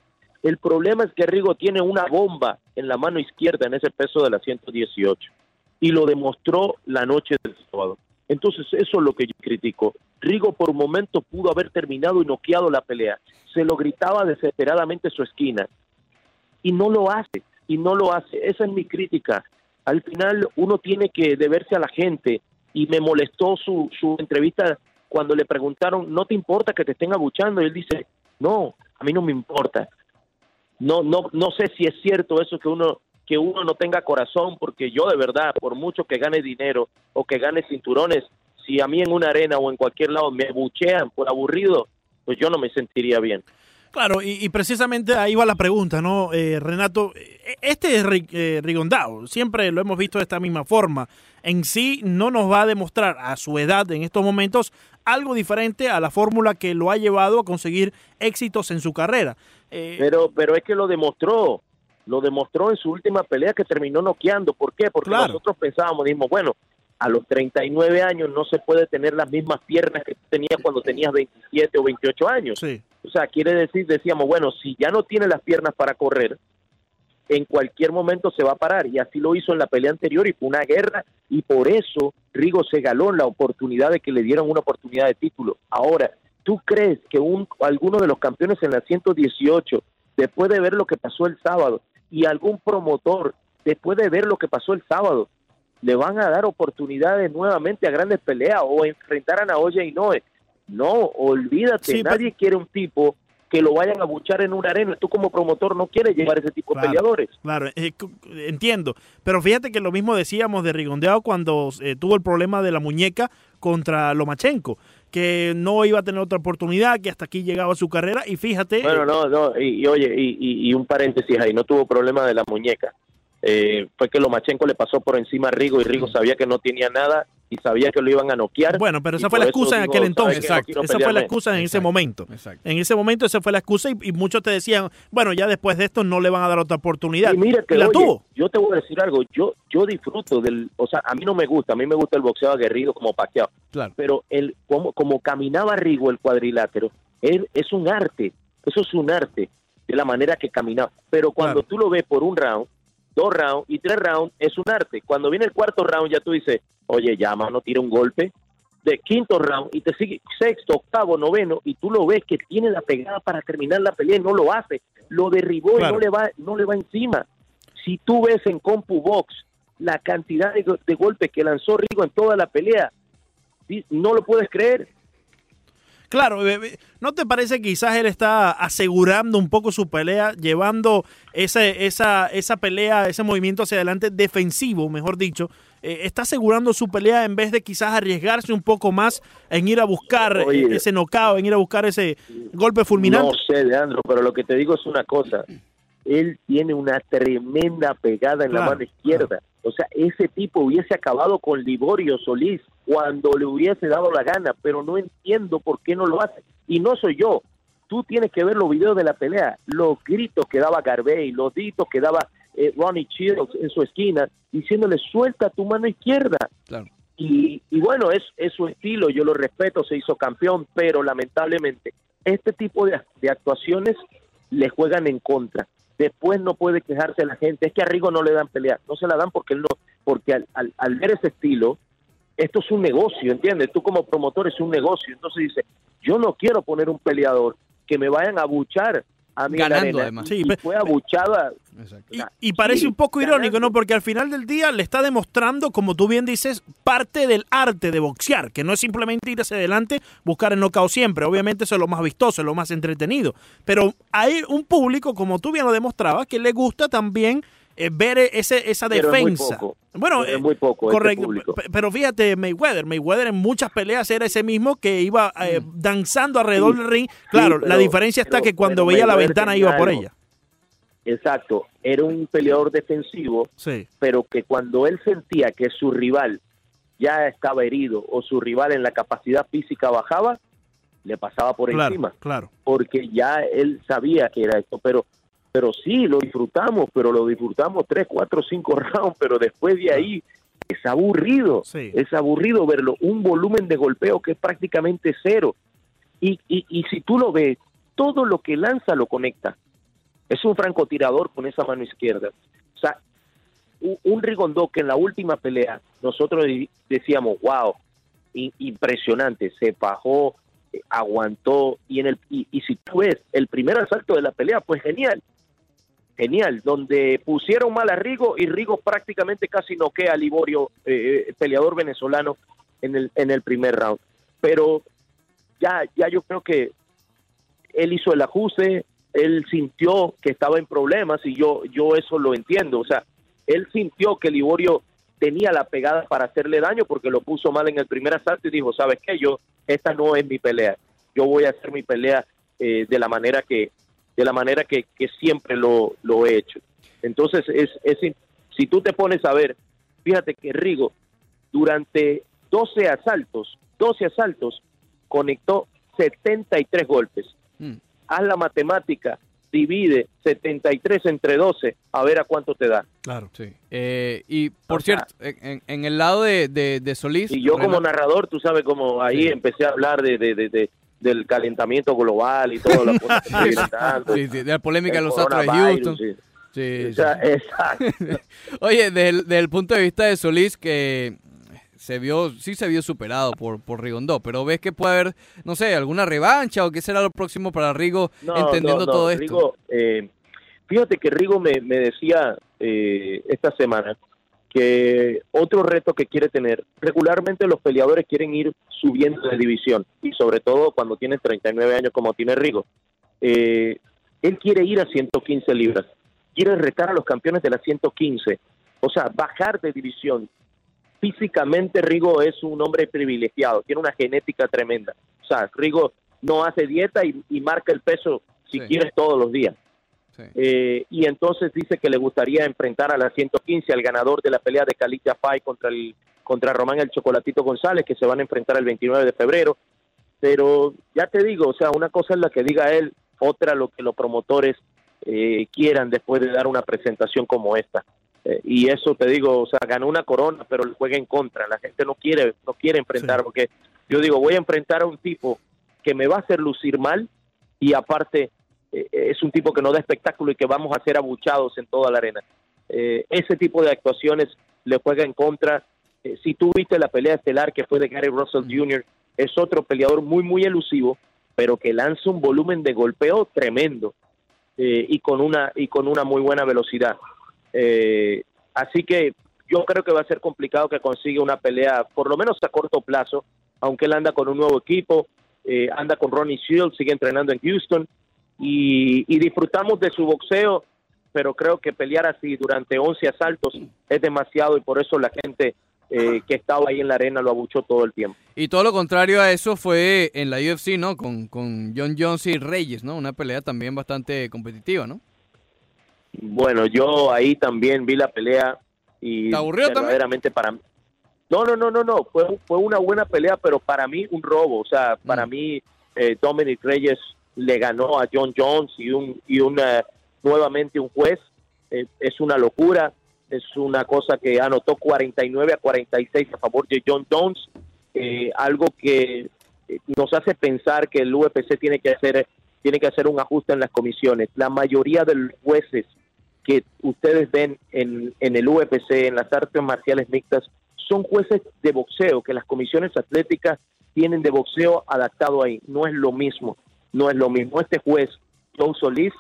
El problema es que Rigo tiene una bomba en la mano izquierda en ese peso de la 118 y lo demostró la noche del sábado. Entonces eso es lo que yo critico. Rigo por un momento pudo haber terminado y noqueado la pelea. Se lo gritaba desesperadamente su esquina y no lo hace, y no lo hace. Esa es mi crítica. Al final uno tiene que deberse a la gente y me molestó su, su entrevista cuando le preguntaron, ¿no te importa que te estén abuchando? Y él dice, no, a mí no me importa. No, no, no sé si es cierto eso que uno que uno no tenga corazón, porque yo de verdad, por mucho que gane dinero o que gane cinturones, si a mí en una arena o en cualquier lado me buchean por aburrido, pues yo no me sentiría bien. Claro, y, y precisamente ahí va la pregunta, ¿no, eh, Renato? Este es Ri- eh, Rigondao, siempre lo hemos visto de esta misma forma. En sí no nos va a demostrar a su edad en estos momentos algo diferente a la fórmula que lo ha llevado a conseguir éxitos en su carrera. Eh, Pero, pero es que lo demostró, lo demostró en su última pelea que terminó noqueando. ¿Por qué? Porque Claro. nosotros pensábamos, dijimos, bueno, a los 39 años no se puede tener las mismas piernas que tenías cuando tenías 27 o 28 años. sí. O sea, quiere decir, decíamos, bueno, si ya no tiene las piernas para correr, en cualquier momento se va a parar. Y así lo hizo en la pelea anterior y fue una guerra. Y por eso Rigo se galó la oportunidad de que le dieran una oportunidad de título. Ahora, ¿tú crees que un, alguno de los campeones en la 118, después de ver lo que pasó el sábado, y algún promotor, después de ver lo que pasó el sábado, le van a dar oportunidades nuevamente a grandes peleas o enfrentar a Naoya Inoue? No, olvídate, Sí, pero- nadie quiere un tipo que lo vayan a buchar en una arena. Tú como promotor no quieres llevar ese tipo Claro. de peleadores. Claro, eh, entiendo. Pero fíjate que lo mismo decíamos de Rigondeado cuando eh, tuvo el problema de la muñeca contra Lomachenko, que no iba a tener otra oportunidad, que hasta aquí llegaba su carrera. Y fíjate, Bueno, eh, no, no, y, y oye, y, y- y un paréntesis ahí, no tuvo problema de la muñeca. Eh, fue que Lomachenko le pasó por encima a Rigo y Rigo sabía que no tenía nada y sabía que lo iban a noquear. bueno, pero esa fue la excusa en digo, aquel ¿sabes entonces. No Exacto. Esa fue la excusa en ese momento. Exacto. En ese momento esa fue la excusa y, y muchos te decían, bueno, ya después de esto no le van a dar otra oportunidad. Y mira que Y la oye, tuvo. yo te voy a decir algo, yo yo disfruto del, o sea, a mí no me gusta, a mí me gusta el boxeo aguerrido como paqueado, Claro. pero el como como caminaba Rigo el cuadrilátero, él es un arte, eso es un arte de la manera que caminaba, pero cuando Claro. tú lo ves por un round, dos rounds y tres rounds es un arte. Cuando viene el cuarto round ya tú dices, "Oye, ya mano, tira un golpe." De quinto round y te sigue sexto, octavo, noveno y tú lo ves que tiene la pegada para terminar la pelea y no lo hace. Lo derribó Claro. y no le va no le va encima si tú ves en Compu Box la cantidad de, de golpes que lanzó Rigo en toda la pelea, no lo puedes creer. Claro, eh, eh, ¿no te parece que quizás él está asegurando un poco su pelea, llevando ese, esa, esa pelea, ese movimiento hacia adelante defensivo, mejor dicho? Eh, está asegurando su pelea en vez de quizás arriesgarse un poco más en ir a buscar Oye. ese knockout, en ir a buscar ese golpe fulminante. No sé, Leandro, pero lo que te digo es una cosa. Él tiene una tremenda pegada en Claro, la mano izquierda. O sea, ese tipo hubiese acabado con Liborio Solís cuando le hubiese dado la gana, pero no entiendo por qué no lo hace. Y no soy yo. Tú tienes que ver los videos de la pelea, los gritos que daba Garvey, los gritos que daba eh, Ronnie Shields en su esquina, diciéndole suelta tu mano izquierda. Claro. Y, y bueno, es, es su estilo, yo lo respeto, se hizo campeón, pero lamentablemente este tipo de, de actuaciones le juegan en contra. Después no puede quejarse la gente, es que a Rigo no le dan pelea, no se la dan porque él no, porque al, al, al ver ese estilo, esto es un negocio, ¿entiendes? Tú como promotor es un negocio, entonces dice, yo no quiero poner un peleador que me vayan a buchar a mí en la Ganando, arena. además. Y Sí, fue abuchada Exacto. Y, y parece Sí, un poco irónico, ganando. ¿no? Porque al final del día le está demostrando, como tú bien dices, parte del arte de boxear, que no es simplemente ir hacia adelante, buscar el knockout siempre. Obviamente eso es lo más vistoso, es lo más entretenido. Pero hay un público, como tú bien lo demostrabas, que le gusta también eh, ver ese, esa Pero es muy defensa. poco. Bueno, es eh, muy poco este correcto. Pero fíjate, Mayweather. Mayweather en muchas peleas era ese mismo que iba eh, danzando alrededor Sí, del ring. Claro, pero- la diferencia está pero- que cuando veía la ventana iba por algo. ella. Exacto, era un peleador defensivo, Sí. pero que cuando él sentía que su rival ya estaba herido o su rival en la capacidad física bajaba, le pasaba por Claro, encima, claro. porque ya él sabía que era esto, pero pero sí, lo disfrutamos, pero lo disfrutamos tres, cuatro, cinco rounds, pero después de ahí es aburrido, Sí. es aburrido verlo, un volumen de golpeo que es prácticamente cero, y, y, y si tú lo ves, todo lo que lanza lo conecta, es un francotirador con esa mano izquierda. O sea, un, un Rigondó que en la última pelea nosotros decíamos, wow, impresionante, se bajó, eh, aguantó, y, en el, y, y si tú ves, el primer asalto de la pelea fue genial, genial, donde pusieron mal a Rigo y Rigo prácticamente casi noquea a Liborio, eh, eh, peleador venezolano, en el, en el primer round. Pero ya, ya yo creo que él hizo el ajuste, él sintió que estaba en problemas y yo, yo eso lo entiendo. O sea, él sintió que Liborio tenía la pegada para hacerle daño porque lo puso mal en el primer asalto y dijo, ¿sabes qué? Yo, esta no es mi pelea. Yo voy a hacer mi pelea eh, de la manera que de la manera que, que siempre lo, lo he hecho. Entonces, es, es, si tú te pones a ver, fíjate que Rigo durante 12 asaltos, 12 asaltos, conectó 73 golpes. Mm. Haz la matemática, divide 73 entre 12, a ver a cuánto te da. Claro. Sí. Eh, y por O sea- cierto, en, en el lado de, de, de Solís. Y yo como narrador, tú sabes cómo ahí Sí. empecé a hablar de, de, de- de- del calentamiento global y todo lo que. Sí, de la polémica de los Astros de Houston. sí. Sí, O sea, exacto. Oye, desde el, desde el punto de vista de Solís, que se vio, sí se vio superado por, por Rigondó, pero ves que puede haber, no sé, alguna revancha o qué será lo próximo para Rigo, No, entendiendo no, no, todo esto. Rigo, eh, fíjate que Rigo me, me decía eh, esta semana que otro reto que quiere tener, regularmente los peleadores quieren ir subiendo de división y sobre todo cuando tienes 39 años como tiene Rigo. Eh, él quiere ir a 115 libras, quiere retar a los campeones de las 115, o sea, bajar de división. Físicamente Rigo es un hombre privilegiado, tiene una genética tremenda. O sea, Rigo no hace dieta y, y marca el peso si Sí. quieres todos los días. Sí. Eh, y entonces dice que le gustaría enfrentar a la 115 al ganador de la pelea de Calicia Fay contra el contra Román el Chocolatito González que se van a enfrentar el 29 de febrero pero ya te digo o sea una cosa es la que diga él otra lo que los promotores eh, quieran después de dar una presentación como esta Eh, y eso te digo o sea ganó una corona pero le juega en contra la gente no quiere no quiere enfrentar Sí. porque yo digo voy a enfrentar a un tipo que me va a hacer lucir mal y aparte es un tipo que no da espectáculo y que vamos a ser abuchados en toda la arena. Eh, ese tipo de actuaciones le juega en contra. Eh, si tú viste la pelea estelar que fue de Gary Russell Jr., es otro peleador muy, muy elusivo, pero que lanza un volumen de golpeo tremendo eh, y, con una, y con una muy buena velocidad. Eh, así que yo creo que va a ser complicado que consiga una pelea, por lo menos a corto plazo, aunque él anda con un nuevo equipo, eh, anda con Ronnie Shields, sigue entrenando en Houston y, y disfrutamos de su boxeo, pero creo que pelear así durante 11 asaltos es demasiado y por eso la gente eh, que estaba ahí en la arena lo abuchó todo el tiempo. Y todo lo contrario a eso fue en la UFC, ¿no? Con, con John Jones y Reyes, ¿no? Una pelea también bastante competitiva, ¿no? Bueno, yo ahí también vi la pelea y ¿Te aburrió también? verdaderamente para mí. No, no, no, no, no, fue, fue una buena pelea, pero para mí un robo, o sea, para Mm. mí eh, Dominic Reyes le ganó a John Jones y un y una nuevamente un juez eh, es una locura, es una cosa que anotó 49 a 46 a favor de John Jones, eh, algo que eh, nos hace pensar que el UFC tiene que hacer tiene que hacer un ajuste en las comisiones. La mayoría de los jueces que ustedes ven en, en el UFC, en las artes marciales mixtas, son jueces de boxeo, que las comisiones atléticas tienen de boxeo adaptado ahí. No es lo mismo, no es lo mismo. Este juez, Joe Solís,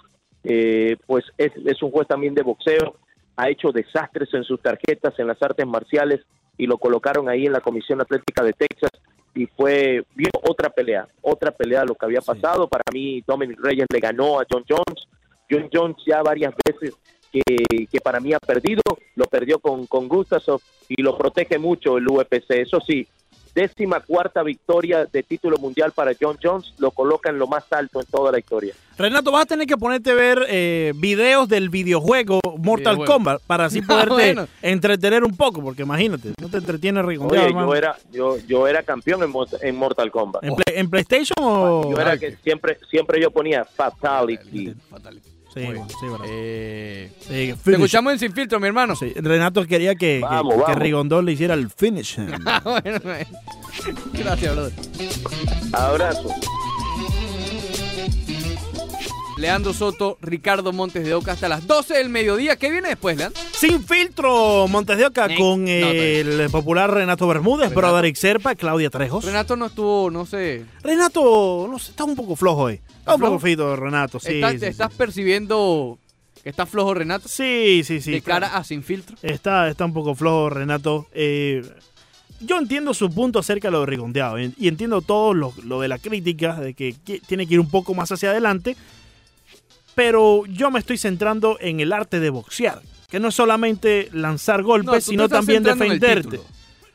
eh, pues es, es un juez también de boxeo, ha hecho desastres en sus tarjetas en las artes marciales y lo colocaron ahí en la Comisión Atlética de Texas y fue vio otra pelea, otra pelea de lo que había pasado. Para mí, Dominic Reyes le ganó a John Jones. John Jones ya varias veces que, que para mí ha perdido, lo perdió con, con Gustafsson y lo protege mucho el UFC. Eso sí, décima cuarta victoria de título mundial para John Jones, lo coloca en lo más alto en toda la historia. Renato, vas a tener que ponerte a ver eh, videos del videojuego Mortal Videojuego. Kombat para así Ah, poderte bueno. entretener un poco, porque imagínate, no te entretiene rigondeado, Oye, yo era, yo, yo era campeón en Mortal Kombat. ¿En, Play- en PlayStation o...? Yo era que siempre, siempre yo ponía Fatality. Fatality. Sí, bueno, sí, verdad. Eh, Sí, te escuchamos en Sin Filtro, mi hermano. Sí, Renato quería que, que- Vamos, que vamos. Rigondón le hiciera el finish. Ah, bueno, eh. Gracias, brother. Abrazo. Leandro Soto, Ricardo Montes de Oca hasta las 12 del mediodía. ¿Qué viene después, Leandro? Sin filtro, Montes de Oca con No, el popular Renato Bermúdez, Renato. Broderick Serpa, Claudia Trejos. Renato no estuvo, no sé. Renato, no sé, está un poco flojo hoy. Está un flojo? poco fito, Renato. Sí, ¿Estás, sí, sí. estás percibiendo que está flojo Renato? Sí, sí, sí. de cara a Sin Filtro. Está, está un poco flojo, Renato. Eh, yo entiendo su punto acerca de lo de Rigondeado y y entiendo todo lo, lo de la crítica, de que, que tiene que ir un poco más hacia adelante, pero yo me estoy centrando en el arte de boxear, que no es solamente lanzar golpes, No, sino también defenderte.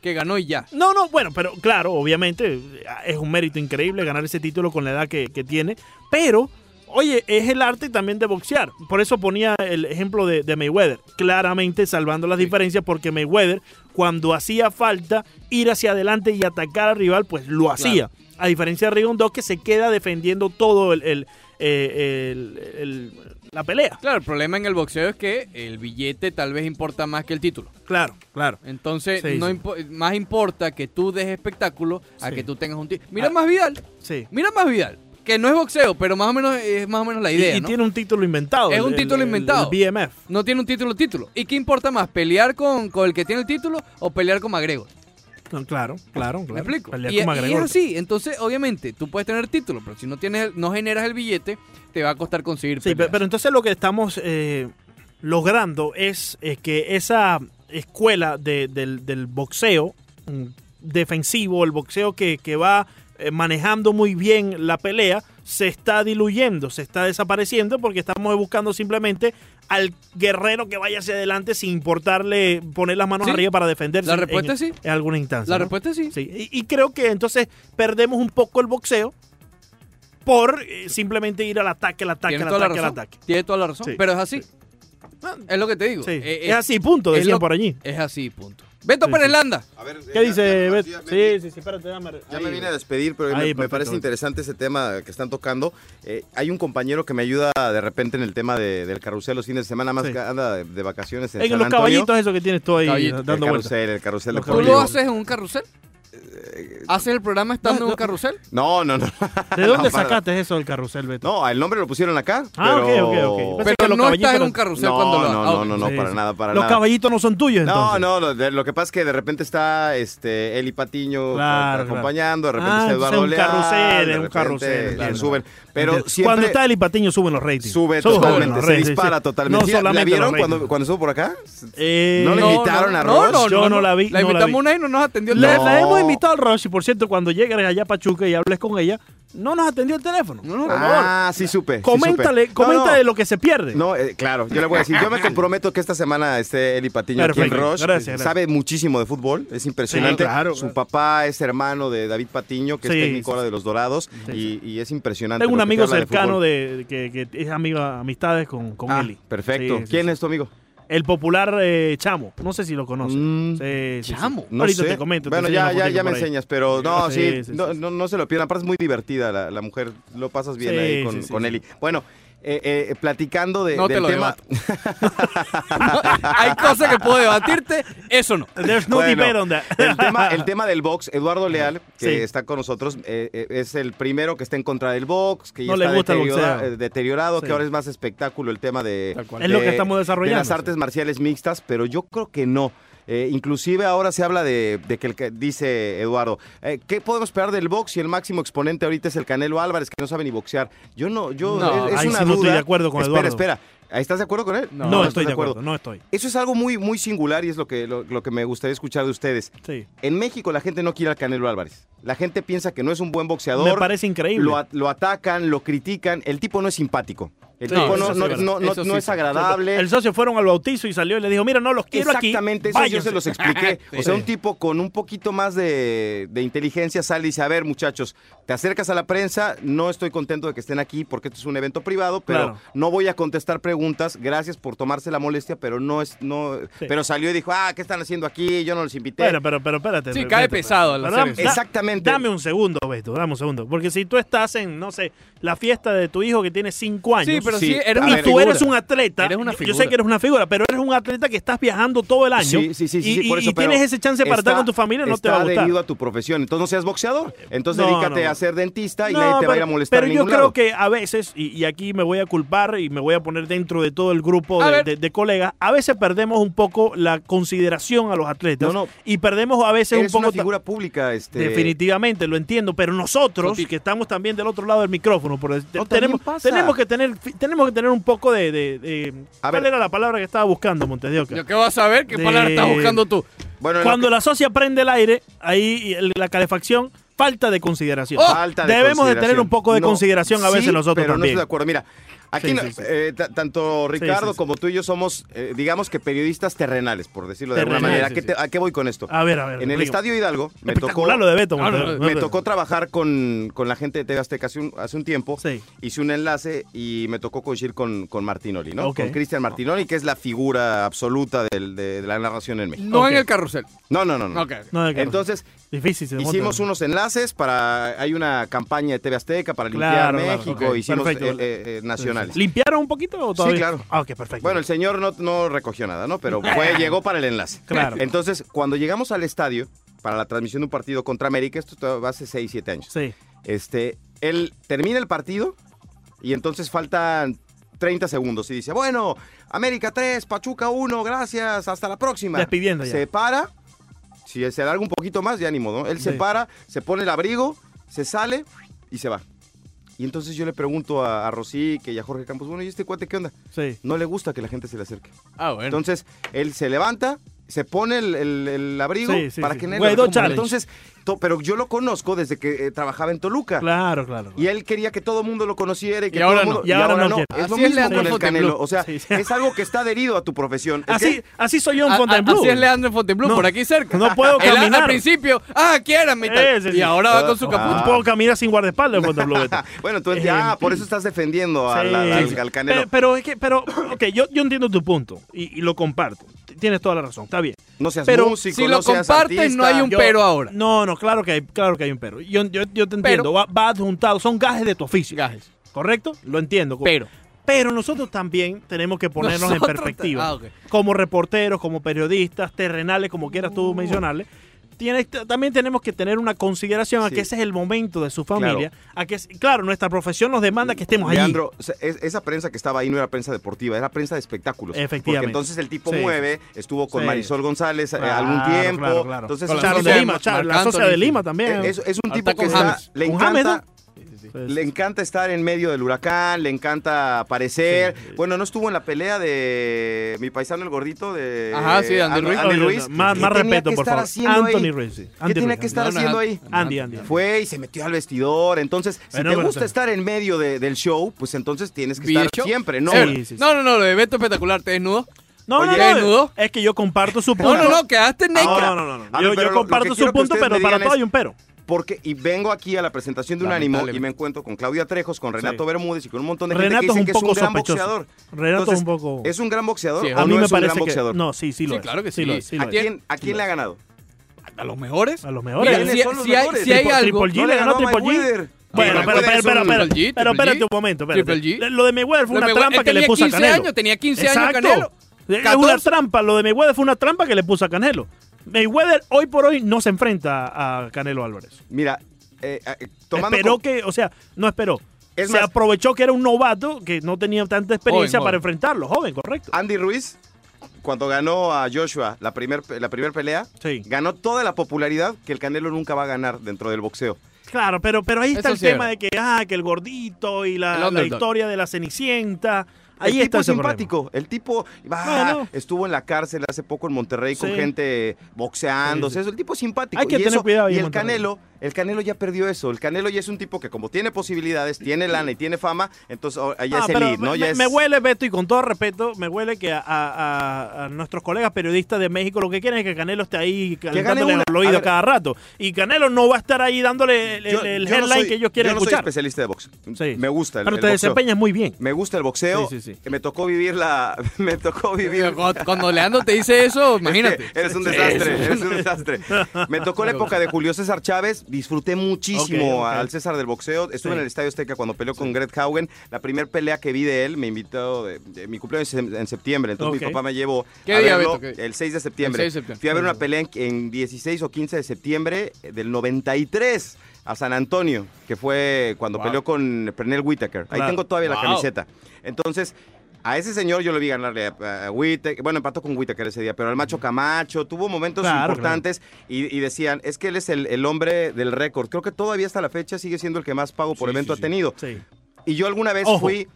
que ganó y ya. No, no, bueno, pero claro, obviamente es un mérito increíble ganar ese título con la edad que, que tiene, pero, oye, es el arte también de boxear. Por eso ponía el ejemplo de, de Mayweather, claramente salvando las Sí. diferencias, porque Mayweather, cuando hacía falta ir hacia adelante y atacar al rival, pues lo hacía. A diferencia de Rigondeaux, que se queda defendiendo todo el, el- eh, el- el- la pelea. Claro, el problema en el boxeo es que el billete tal vez importa más que el título. Claro, claro. Entonces, Sí, no sí. impo- más importa que tú des espectáculo a Sí. que tú tengas un título. Mira Ah. más Vidal, Sí. mira más Vidal, que no es boxeo, pero más o menos es más o menos la idea, y ¿no? tiene un título inventado. Es un el- título inventado. El BMF. No tiene un título título. ¿Y qué importa más, pelear con, con el que tiene el título o pelear con McGregor? No, claro, claro, claro. ¿Me explico? Y, es así. Entonces, obviamente, tú puedes tener título, pero si no tienes, no generas el billete, te va a costar conseguir Sí, pero entonces lo que estamos eh, logrando es, que esa escuela de- del, del boxeo mm, defensivo, el boxeo que, que va manejando muy bien la pelea, se está diluyendo, se está desapareciendo porque estamos buscando simplemente al guerrero que vaya hacia adelante sin importarle poner las manos Sí. arriba para defenderse La respuesta en, es sí. en alguna instancia. La ¿no? respuesta es sí. Sí, y, y creo que entonces perdemos un poco el boxeo por eh, simplemente ir al ataque, al ataque, al ataque, al ataque. Tienes toda la razón. Sí. Pero es así. Es lo que te digo. Eh, es así, punto, decían lo- por allí. Es así, punto. Beto Sí, Pérez sí. Landa. A ver, ¿Qué dice ya- Beto? ya me- Sí, sí, sí, espérate, dame. Ya me vine a despedir, pero Ahí, me- me, parece interesante ese tema que están tocando. Eh, hay un compañero que me ayuda de repente en el tema de- del carrusel los fines de semana, más Sí. que anda de, de vacaciones en En San los Antonio. caballitos esos que tienes tú ahí Caballito. El dando vueltas. carrusel, el carrusel Los de ¿Tú lo haces en un carrusel? ¿Haces el programa estando No, en un carrusel? No, no, no. ¿De dónde No, para- sacaste eso del carrusel, Beto? No, el nombre lo pusieron acá. Ah, pero... ok, ok, ok. Pensé Pero los no estás en caballitos un carrusel No, cuando lo no, ah, no, ok. no, no, Sí, para sí. nada, para Los nada. caballitos no son tuyos, No, entonces. no, lo, de- lo que pasa es que de repente está este Eli Patiño Claro, acompañando, de repente Ah, está Eduardo es un Leal, carrusel, es un carrusel, entiendo. suben, pero siempre Cuando está el Ipatiño suben los ratings. sube totalmente, los se dispara totalmente. No ¿Sí la- solamente ¿La vieron los cuando, estuvo por acá? Eh, ¿No le invitaron a no, Ross? no, Yo no la vi, La no la invitamos vi. una y no nos atendió. La hemos invitado al Rush y por cierto, cuando llegues allá a Pachuca y hables con ella, no nos atendió el teléfono. No, no, Por favor. Ah, sí supe. sí Coméntale, supe. No, coméntale no. lo que se pierde. No, eh, claro, yo le voy a decir, yo me comprometo que esta semana esté Eli Patiño aquí en Perfecto, Roche. gracias, gracias. Sabe muchísimo de fútbol, es impresionante. Sí, claro, Su claro. papá es hermano de David Patiño, que Sí, es técnico sí, ahora de los Dorados, Sí, y, y es impresionante. Tengo un amigo de cercano de, que, que es amigo, amistades con, con Ah, Eli. perfecto. Sí, sí, ¿Quién sí. es tu amigo? El popular eh, Chamo. No sé si lo conoces. Mm, Sí, sí, sí. Chamo. No Ahorita sé. te comento. Bueno, ya, ya, me ahí. enseñas, pero no, sí, Sí, sí, no, sí. no, no se lo pierdan. Aparte es muy divertida la, la mujer, lo pasas bien Sí, ahí con, sí, sí, con sí. Eli. Bueno, eh, eh, platicando de, No te del lo tema. Hay cosas que puedo debatirte, eso no. There's no Bueno, debate on that. el, tema, el tema del box, Eduardo Leal, que Sí. está con nosotros, eh, eh, es el primero que está en contra del box, que ya No le está gusta deteriora- eh, deteriorado, Sí. que ahora es más espectáculo el tema de. Es lo que estamos desarrollando, de las sí. artes marciales mixtas, pero yo creo que no. Eh, inclusive ahora se habla de, de que el que dice Eduardo, eh, ¿qué podemos esperar del box si el máximo exponente ahorita es el Canelo Álvarez que no sabe ni boxear? Yo no, yo No, es, es ahí una sí no estoy duda. de acuerdo con espera, Eduardo. espera. ¿Estás de acuerdo con él? No, No, estoy de acuerdo, no estoy. Eso es algo muy, muy singular y es lo que, lo, lo que me gustaría escuchar de ustedes. Sí. En México la gente no quiere al Canelo Álvarez. La gente piensa que no es un buen boxeador. Me parece increíble. Lo, atacan, lo critican. El tipo no es simpático. El Sí, tipo no, es verdad. no- no- Eso no sí es sí. agradable. El socio fueron al bautizo y salió y le dijo, mira, no, los quiero aquí. Exactamente, eso yo váyanse". se los expliqué. O sea, un tipo con un poquito más de, de inteligencia sale y dice, a ver, muchachos, te acercas a la prensa, no estoy contento de que estén aquí porque esto es un evento privado, pero Claro. no voy a contestar preguntas, gracias por tomarse la molestia, pero no es, no, Sí. pero salió y dijo, ah, ¿qué están haciendo aquí? Yo no los invité. Bueno, pero, pero espérate. Sí, pero- cae pesado al pero hacer dame- eso. da- Exactamente. Dame un segundo, Beto, dame un segundo. Porque si tú estás en, no sé, la fiesta de tu hijo que tiene cinco años. Sí, pero sí, Sí, eres a y una tú figura. eres un atleta. Eres una yo- Yo figura. sé que eres una figura, pero eres un atleta que estás viajando todo el año. Sí, sí, sí, sí, y, sí, por y- eso, y tienes pero ese chance para estar con tu familia, no te va a gustar. a tu profesión. Entonces no seas boxeador. Entonces No, dedícate no. a ser dentista y No, nadie te va a ir pero- a molestar Pero en yo creo lado. que a veces, y, y aquí me voy a culpar y me voy a poner dentro de todo el grupo de, ver. de- de colegas, a veces perdemos un poco la consideración a los atletas No, no. y perdemos a veces Eres un poco... una figura pública. Este... Definitivamente, lo entiendo, pero nosotros Soti. que estamos también del otro lado del micrófono, por, No, también tenemos, tenemos que tener tenemos que tener un poco de, de- de- A ¿cuál ver. era la palabra que estaba buscando Montes de Oca? ¿Yo qué vas a ver? ¿Qué De- palabra estás buscando tú? Bueno, Cuando que- la socia prende el aire, ahí la calefacción, falta de consideración. Oh, Falta de Debemos de tener un poco de No, consideración a sí, veces nosotros pero no también. estoy de acuerdo. Mira, aquí Sí, no- sí, sí. eh, ta- tanto Ricardo sí, sí. como tú y yo somos, eh, digamos que periodistas terrenales, por decirlo de alguna manera. ¿A qué, sí. te- a qué voy con esto? A ver, a ver. en el. Estadio Hidalgo me tocó, lo de Beto. No, no, me tocó trabajar con, con la gente de TV Azteca hace un, hace un tiempo. Sí. Hice un enlace y me tocó coincidir con, con Martinoli, ¿no? Con Cristian Martinoli, que es la figura absoluta del- de, de la narración en México. No en el carrusel. No, no, no. no. Ok. No, Entonces, difícil. se Hicimos unos enlaces para. Hay una campaña de TV Azteca para limpiar claro, México. Hicimos eh, eh, eh, nacionales. ¿Limpiaron un poquito o todavía? claro. Ah, ok, perfecto. Bueno, el señor no, no recogió nada, ¿no? Pero fue, llegó para el enlace. Claro. Entonces, cuando llegamos al estadio para la transmisión de un partido contra América, esto va hace 6, 7 años. Sí. Este, él termina el partido y entonces faltan 30 segundos y dice, bueno, América 3, Pachuca 1, gracias, hasta la próxima. Despidiendo ya. Se para, si se alarga un poquito más, ya ni modo. Él se para, se pone el abrigo, se sale y se va. Y entonces yo le pregunto a, a Rosique y a Jorge Campos, bueno, ¿y este cuate qué onda? Sí. No le gusta que la gente se le acerque. Ah, bueno. Entonces, él se levanta, se pone el, el- el abrigo Sí, sí, para sí. que nadie lo challenge. Entonces, to- pero yo lo conozco desde que eh, trabajaba en Toluca. Claro, claro. Y él quería que todo el mundo lo conociera y que Y todo ahora el mundo. no. Y ahora no quiere. Es lo Así es mismo Leandro con el. Canelo. O sea, Sí, sí. es algo que está adherido a tu profesión. Es Así, que- así soy yo en Fontainebleau. Así es Leandro en Fontainebleau, No, por aquí cerca. no puedo caminar. Al principio, ah, quiérame. y sí. Y ahora va con su Ah. capucha. No puedo caminar sin guardaespaldas en Fontainebleau. Bueno, entonces, Eh, ah, por eso estás defendiendo al, Sí, al- al- sí. al Canelo. Pero, pero es que, pero, ok, yo, yo entiendo tu punto y, y lo comparto. Tienes toda la razón, está bien. no seas pero músico, si no lo seas compartes, artista. no hay un Yo- pero ahora. No, no, claro que hay, claro que hay un pero. Yo, yo, yo te entiendo, va, va adjuntado, son gajes de tu oficio. Gajes. ¿Correcto? Lo entiendo. Pero. Pero nosotros también tenemos que ponernos en perspectiva. ah. Como reporteros, como periodistas, terrenales, como quieras tú mencionarle. Tienes, también tenemos que tener una consideración a Sí. que ese es el momento de su familia. A que, claro, nuestra profesión nos demanda que estemos allí. Leandro, o sea, es- esa prensa que estaba ahí no era prensa deportiva, era prensa de espectáculos. Efectivamente. Porque entonces el tipo Sí. mueve, estuvo con Sí. Marisol González eh, Claro, algún tiempo. claro, claro. Entonces, Charles de Lima, Charles, la socia de. Lima también. es, es un tipo que está, James. le Con Pues, le encanta estar en medio del huracán, le encanta aparecer. Sí. Bueno, no estuvo en la pelea de mi paisano el gordito de Ajá, sí, Andy An- Ruiz. Andy Oye, Ruiz. Más, ¿Qué más respeto, por favor. Anthony Ruiz. sí. ¿Qué Andy tenía Ruiz, que estar No, haciendo ahí? Andy, Andy. Fue y se metió al vestidor. Entonces, si Bueno, te gusta estar en medio de- del show, pues entonces tienes que estar siempre, ¿no? Sí, sí, sí. No, no, no, lo de Beto espectacular, ¿te desnudo? No, Oye, no, ¿te no, es que yo comparto su punto. No, no, no, quedaste naked. No, no, no, no. Yo, ver, yo comparto su punto, pero para todo es- hay un pero. Porque, y vengo aquí a la presentación de un ánimo y me encuentro con Claudia Trejos, con Renato Sí. Bermúdez y con un montón de Renato gente que es un dicen que es un gran sospechoso. boxeador. Renato Entonces, es un poco... ¿Es un gran boxeador Sí, o a no mí me es un gran parece que... boxeador? No, sí, sí lo Sí, es. claro que sí. sí. lo es, sí ¿A quién, ¿A quién le ha ganado? ¿A los mejores? A los mejores. Mira, ¿Quiénes si, son los si hay, mejores? si hay Triple- algo... Triple G No le ganó a Triple G. Bueno, Triple pero, G pero, pero, un- pero, Triple G, pero espérate un momento. espérate. Triple G. Lo de Mayweather fue una trampa que le tenía puso a 15 Canelo. años, tenía 15 años. Canelo. Es una 14. trampa. Lo de Mayweather fue una trampa que le puso a Canelo. Mayweather hoy por hoy no se enfrenta a Canelo Álvarez. Mira, eh, eh, tomando esperó con- que, o sea, no esperó. Es se más- aprovechó que era un novato que no tenía tanta experiencia Joven, para joven. enfrentarlo. Joven, correcto. Andy Ruiz, cuando ganó a Joshua la primera la primer pelea, Sí. ganó toda la popularidad que el Canelo nunca va a ganar dentro del boxeo. Claro, pero, pero ahí está Eso el sí tema de que, ah, que el gordito y la, historia de la Cenicienta. Ahí el está tipo es ese problema. simpático. El tipo Bueno. estuvo en la cárcel hace poco en Monterrey con gente boxeando. Sí, sí. el tipo es simpático. Hay que y tener eso- cuidado ahí Y el Monterrey. Canelo, el Canelo ya perdió eso. El Canelo ya es un tipo que como tiene posibilidades, tiene lana y tiene fama, entonces oh, ya Ah, es elite, ¿no? me, Ya es- me huele, Beto, y con todo respeto, me huele que a, a- a nuestros colegas periodistas de México lo que quieren es que Canelo esté ahí calentándole el oído ver. cada rato. Y Canelo no va a estar ahí dándole el, Yo- el yo no headline soy- que ellos quieren yo no soy escuchar. especialista de box. Sí. Me gusta el, Pero el te boxeo. desempeñas muy bien. Me gusta el boxeo. Sí, sí. Me tocó vivir la. Me tocó vivir. Cuando, cuando Leandro te dice eso, imagínate. Es que eres un desastre, sí. eres un desastre. Me tocó la época de Julio César Chávez, disfruté muchísimo al César del boxeo. Estuve Sí. en el Estadio Azteca cuando peleó con Gret Haugen. La primera pelea que vi de él me invitó, de, de- mi cumpleaños es en, en septiembre, entonces mi papá me llevó ¿Qué a día, verlo Beto? ¿Qué? el 6 de septiembre. El 6 de septiembre. Fui a ver una pelea en, en 16 o 15 de septiembre del 93 a San Antonio, que fue cuando Wow. peleó con Pernell Whitaker. Ahí tengo todavía la camiseta. Entonces, a ese señor yo lo vi ganarle a, Whittaker. Bueno, empató con Whittaker ese día, pero al Macho Camacho tuvo momentos Claro, importantes y, y decían, es que él es el, el hombre del récord. Creo que todavía hasta la fecha sigue siendo el que más pago por Sí, evento sí, ha tenido. Sí. Y yo alguna vez Ojo. fui...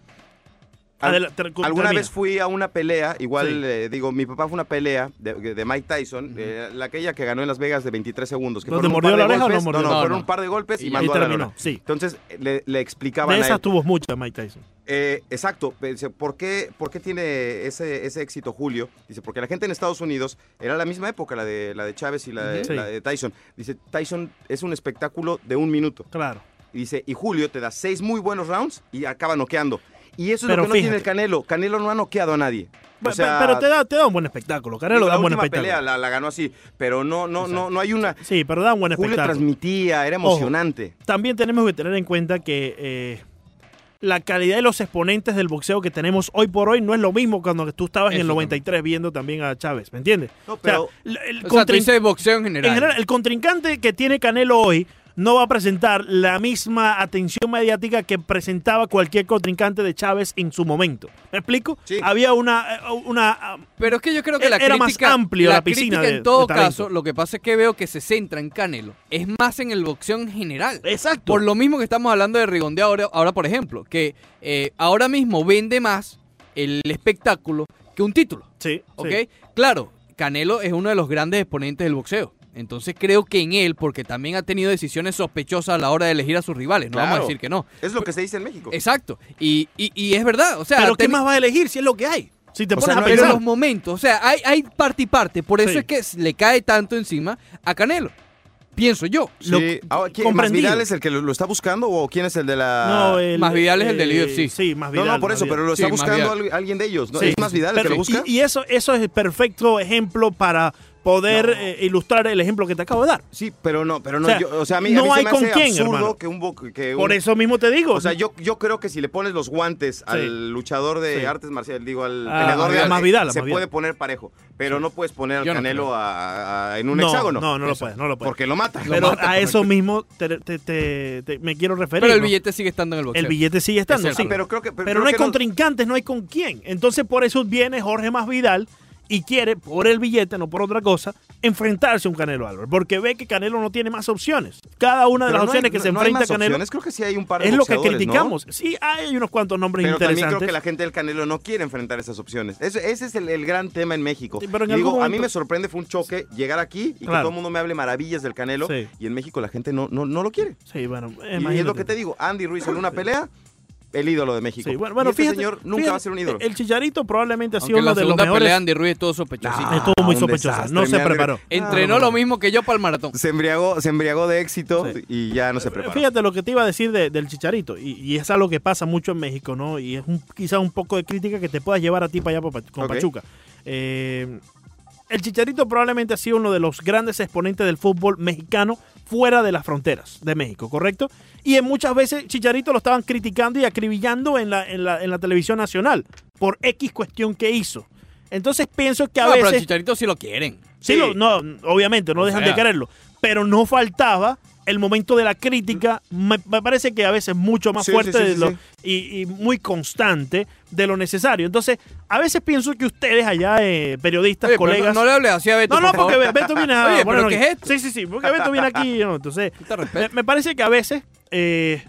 Adela- alguna termina. vez fui a una pelea, igual Sí. eh, digo, mi papá fue una pelea de, de Mike Tyson, eh, la aquella que ganó en Las Vegas de 23 segundos. Que ¿Donde fueron un mordió la oreja o no mordió? No, No, fueron no. un par de golpes y, Y mandó a terminó, sí. Entonces le, le explicaban De a esas él. tuvo muchas Mike Tyson. Eh, exacto, dice, ¿por qué, ¿por qué tiene ese, ese éxito Julio? Dice, porque la gente en Estados Unidos era la misma época, la de, la de Chávez y la de, la de Tyson. Dice, Tyson es un espectáculo de un minuto. Claro. Dice, y Julio te da seis muy buenos rounds y acaba noqueando. Y eso es Pero lo que no tiene el Canelo. Canelo no ha noqueado a nadie. O Pe- sea, pero te da, te da un buen espectáculo. Canelo da la un buen espectáculo. pelea la, la ganó así, pero no, no, no, no hay una... Sí, pero da un buen Julio espectáculo. transmitía, era Ojo. emocionante. También tenemos que tener en cuenta que eh, la calidad de los exponentes del boxeo que tenemos hoy por hoy no es lo mismo cuando tú estabas en el Eso 93 viendo también a Chávez, ¿me entiendes? No, O sea, pero- el- el O sea, dices boxeo en general. en general, el contrincante que tiene Canelo hoy no va a presentar la misma atención mediática que presentaba cualquier contrincante de Chávez en su momento. ¿Me explico? Sí. Había una, eh, una ah, Pero es que yo creo que la Era más crítica, amplio la piscina crítica de- en todo de caso, lo que pasa es que veo que se centra en Canelo. Es más en el boxeo en general. exacto. Por lo mismo que estamos hablando de Rigondeo ahora, ahora por ejemplo, que eh, ahora mismo vende más el espectáculo que un título. sí, ¿Ok? sí. Claro, Canelo es uno de los grandes exponentes del boxeo. Entonces creo que en él, porque también ha tenido decisiones sospechosas a la hora de elegir a sus rivales, no vamos a decir que no. Es lo que se dice en México. Exacto. Y, y, y es verdad, o sea, Pero ¿qué más vas a elegir si es lo que hay? Si te O pones sea, a no pero pensar. los momentos, o sea, hay, hay parte y parte, por eso Sí. es que le cae tanto encima a Canelo. Pienso yo. Sí. lo- Ahora, ¿quién- comprendido. ¿Más Vidal es el que lo, lo está buscando o quién es el de la...? No, el- Más Vidal es el del eh, UFC. Sí, más No, Vidal. no, por más eso, Vidal. pero lo Sí, está buscando alguien de ellos, ¿no? Sí, ¿Es más Vidal el que lo busca? Y, y eso, eso es el perfecto ejemplo para poder eh, ilustrar el ejemplo que te acabo de dar. Sí, pero no, pero no, O sea, yo, o sea, a mí, no a mí se hay me con hace quién, absurdo hermano. que un, bo- que Por un- eso mismo te digo. O sea, yo, yo creo que si le pones los guantes al luchador de Sí. artes marciales, digo, al Ah, peleador de a arte, más Vidal, a se más Vidal. puede poner parejo, pero no puedes poner al Yo Canelo a- a- en un no, hexágono. No, no lo puedes, no lo puedes. Porque lo mata. Pero mata, a eso mismo te, te- te- te- me quiero referir. Pero el ¿no? billete sigue estando en el boxeo. El billete sigue estando, Es sí. cierto. Pero creo que... Pero, no hay contrincantes, no hay con quién. Entonces por eso viene Jorge Masvidal y quiere, por el billete, no por otra cosa, enfrentarse a un Canelo Álvarez. Porque ve que Canelo no tiene más opciones. Cada una de pero las no hay- opciones que no- se no enfrenta a más Canelo opciones. Creo que sí hay un par de es lo que ¿no? criticamos. Sí, hay unos cuantos nombres Pero interesantes. creo que la gente del Canelo no quiere enfrentar esas opciones. Ese, ese es el, el gran tema en México. Sí, pero en digo, a mí me sorprende, fue un choque llegar aquí y que todo el mundo me hable maravillas del Canelo. Sí. Y en México la gente no, no, no lo quiere. Sí, bueno, Y es lo que te digo, Andy Ruiz en una pelea, el ídolo de México. Sí, bueno, bueno, y este fíjate, señor nunca fíjate, va a ser un ídolo. El Chicharito probablemente ha sido Aunque uno la de los segunda mejores. pelea Andy Ruiz estuvo sospechosísimo. Ah, Estuvo muy un sospechosa, desastre, no se preparó. Entrenó Ah, lo mismo que yo para el maratón. Se embriagó, se embriagó de éxito Sí. y ya no se preparó. Fíjate lo que te iba a decir de- del Chicharito, y, y es algo que pasa mucho en México, ¿no? Y es un, quizá un poco de crítica que te pueda llevar a ti para allá con. Pachuca. Eh, el Chicharito probablemente ha sido uno de los grandes exponentes del fútbol mexicano fuera de las fronteras de México, ¿correcto? Y en muchas veces Chicharito lo estaban criticando y acribillando en la, en la, en la televisión nacional por X cuestión que hizo. Entonces pienso que a No, pero al veces... Chicharito sí lo quieren. Sí, Sí. lo- no, obviamente, no O dejan sea. de quererlo. Pero no faltaba el momento de la crítica. Me, me parece que a veces mucho más Sí, fuerte sí, sí, de sí, lo- sí. Y, y muy constante de lo necesario. Entonces, a veces pienso que ustedes allá, eh, periodistas, Oye, colegas. No, no le hables así a Beto, No, no, por favor. porque Beto viene a. Oye, pero bueno, ¿qué es esto? Sí, sí, sí, porque Beto viene aquí. ¿no? Entonces, me, me parece que a veces eh,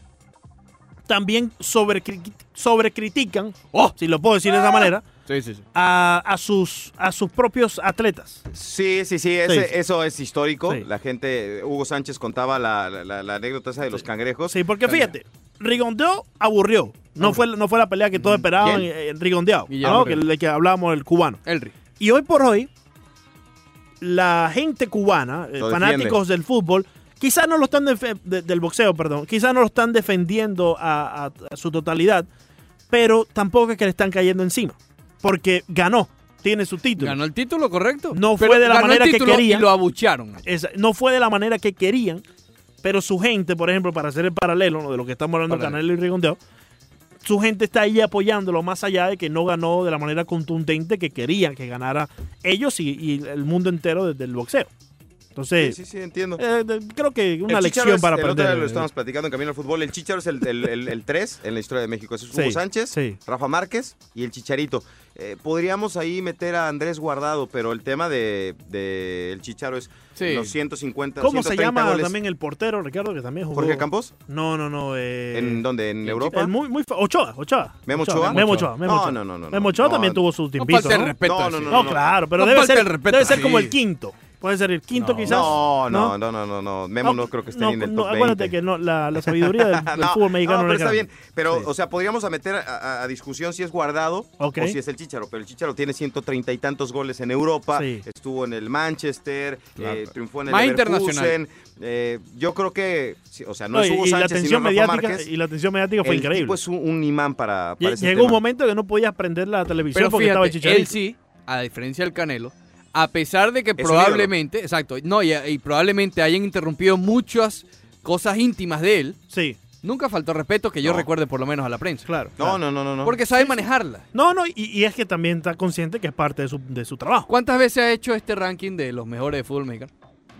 también sobrecri- sobrecritican, Oh. si lo puedo decir de esa manera, Sí, sí, sí. a, a sus, a sus propios atletas. Sí, sí, sí, ese- Sí. eso es histórico. Sí. La gente, Hugo Sánchez contaba la, la- la- la anécdota esa de los cangrejos. Sí, porque fíjate, Rigondeo aburrió. No fue, no fue la pelea que todos esperaban ¿Quién? en Rigondeado, Guillermo ¿no? que, de que hablábamos el cubano. Elri. Y hoy por hoy, la gente cubana, eh, Lo fanáticos del fútbol, quizás no lo están de- del boxeo, perdón, quizás no lo están defendiendo a, a- a su totalidad, pero tampoco es que le están cayendo encima, porque ganó, tiene su título. Ganó el título, correcto. No Pero fue de la manera que querían. Y lo abuchearon. Esa- no fue de la manera que querían, pero su gente, por ejemplo, para hacer el paralelo ¿no? de lo que estamos hablando. Canelo y Rigondeo, su gente está ahí apoyándolo más allá de que no ganó de la manera contundente que querían que ganara ellos y, y el mundo entero desde el boxeo. Sí, Entonces, sí, sí, entiendo. eh, de- creo que una El lección es- para el otro día aprender. lo estábamos platicando en Camino al Fútbol. El Chicharo es el 3 el, el, el tres en la historia de México. Ese es Hugo Sí, Sánchez, sí. Rafa Márquez y el Chicharito. Eh, podríamos ahí meter a Andrés Guardado, pero el tema de, de el Chicharo es Sí. los 150, ¿Cómo se 130 llama goles. también el portero, Ricardo, que también jugó? ¿Jorge Campos? No, no, no. eh, ¿En dónde? ¿En Europa? el muy, muy Ochoa, Ochoa. ¿Memo Ochoa? Memo Ochoa. Memo No, Ochoa. no, no, no, Memo Ochoa no. también tuvo su No tiempito, falta el ¿no? respeto. No, no, No, claro, pero No debe ser, el respeto debe ser como el quinto. Puede ser el quinto No. quizás. No, no, no, no, no, no. Memo no, creo que esté ni en el top 20. Acuérdate que no, la, la sabiduría del, del no, fútbol mexicano no, no, pero es está grande. bien. Pero, Sí. o sea, podríamos a meter a, a- a discusión si es guardado o si es el Chicharo. Pero el Chicharo tiene 130 y tantos goles en Europa. Sí. Estuvo en el Manchester, Claro. eh, triunfó en el Más Leverkusen. internacional. Eh, yo creo que, o sea, no, No, es y, Hugo y la Sánchez, atención mediática Márquez. y la atención mediática fue el increíble. tipo es un, un imán para, para Llegó un tema. momento que no podías prender la televisión Pero porque estaba el fíjate, él chicharito. sí, a diferencia del Canelo, a pesar de que Es probablemente, exacto, no, y, y probablemente hayan interrumpido muchas cosas íntimas de él, Sí, nunca faltó respeto que yo No. recuerde por lo menos a la prensa. claro. No, claro. no, no, no. no. Porque sabe manejarla. No, no, y, y es que también está consciente que es parte de su, de su trabajo. ¿Cuántas veces ha hecho este ranking de los mejores de fútbol mexicano?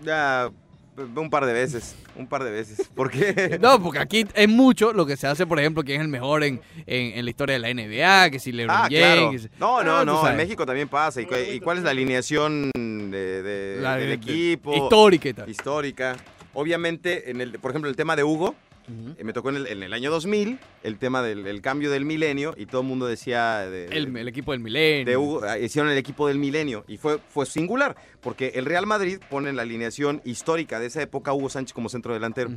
Ya, un par de veces, un par de veces. ¿Por qué? No, porque aquí es mucho lo que se hace, por ejemplo, quién es el mejor en, en, en la historia de la NBA, que si LeBron Ah, James. claro. No, no, Ah, no. En. México también pasa. ¿Y, cu- y cuál es la alineación de, de- La del de- equipo? Histórica y tal. Histórica. Obviamente, en el, por ejemplo, el tema de Hugo, Eh, me tocó en el, en el año 2000, el tema del el cambio del milenio, y todo el mundo decía de, el, el equipo del milenio. de Hugo, ah, hicieron el equipo del milenio y fue, fue singular, porque el Real Madrid pone en la alineación histórica de esa época Hugo Sánchez como centro delantero.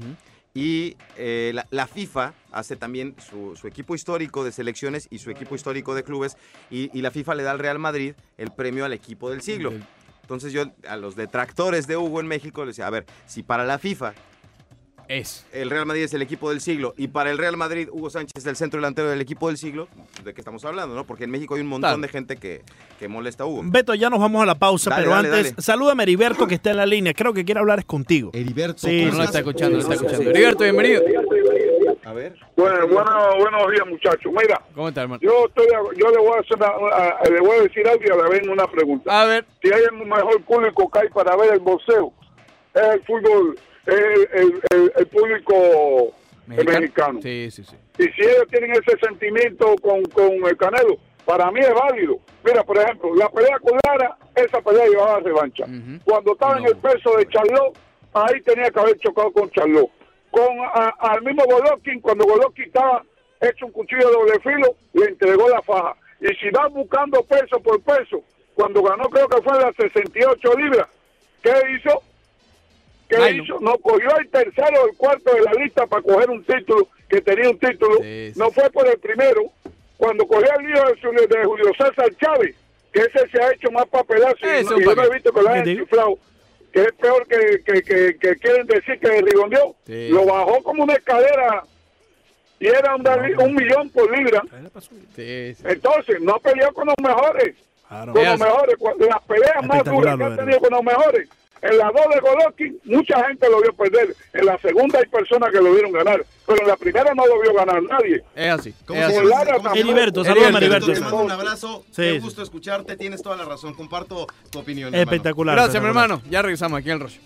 Y eh, la, la FIFA hace también su, su equipo histórico de selecciones y su equipo histórico de clubes. Y, y la FIFA le da al Real Madrid el premio al equipo del siglo. Entonces yo a los detractores de Hugo en México les decía, a ver, si para la FIFA Es. el Real Madrid es el equipo del siglo y para el Real Madrid Hugo Sánchez es el centro delantero del equipo del siglo, ¿de qué estamos hablando? no? Porque en México hay un montón de gente que, que molesta a Hugo. Beto, ya nos vamos a la pausa, Dale, pero dale, antes, dale. salúdame a Heriberto que está en la línea. Creo que quiere hablar es contigo. Heriberto. Sí, No ¿cómo lo está escuchando, no lo está escuchando. Heriberto, bienvenido. A ver. Bueno, bueno, buenos días, muchachos. Mira, ¿Cómo está, hermano? yo estoy, yo le voy a hacer, una- a- le voy a decir algo y a la vez una pregunta. A ver. Si hay el mejor público que hay para ver el boxeo, es el fútbol, el, el- el- el público mexicano. Sí, sí, sí. Y si ellos tienen ese sentimiento con, con el Canelo, para mí es válido. Mira, por ejemplo, la pelea con Lara, esa pelea llevaba revancha. Cuando estaba en el peso de Charlot, ahí tenía que haber chocado con Charlot. Con a- al mismo Golovkin, cuando Golovkin estaba hecho un cuchillo de doble filo, le entregó la faja. Y si vas buscando peso por peso, cuando ganó creo que fue las 68 libras, ¿qué hizo? ¿Qué Ay, no. hizo? No cogió el tercero o el cuarto de la lista para coger un título, que tenía un título. Sí, sí. No fue por el primero. Cuando cogió el lío de, Julio- de Julio César Chávez, que ese se ha hecho más papelazo y, Ese no- es un y yo no he visto que lo ¿Qué hayan chiflado, que es peor que, que, que, que quieren decir que Rigondeó. Sí. Lo bajó como una escalera y era un, dali- un millón por libra. Sí, sí. Entonces, no peleó con los mejores. Claro. con los mejores, las peleas más duras que de tenido con los mejores. En la dos de Golovkin, mucha gente lo vio perder. En la segunda hay personas que lo vieron ganar. Pero en la primera no lo vio ganar nadie. Es así. Heriberto, saludos a Heriberto, te mando un abrazo. Sí, Qué sí. gusto escucharte. Tienes toda la razón. Comparto tu opinión. hermano. Espectacular. Gracias, mi hermano. Ya regresamos aquí en el Roche.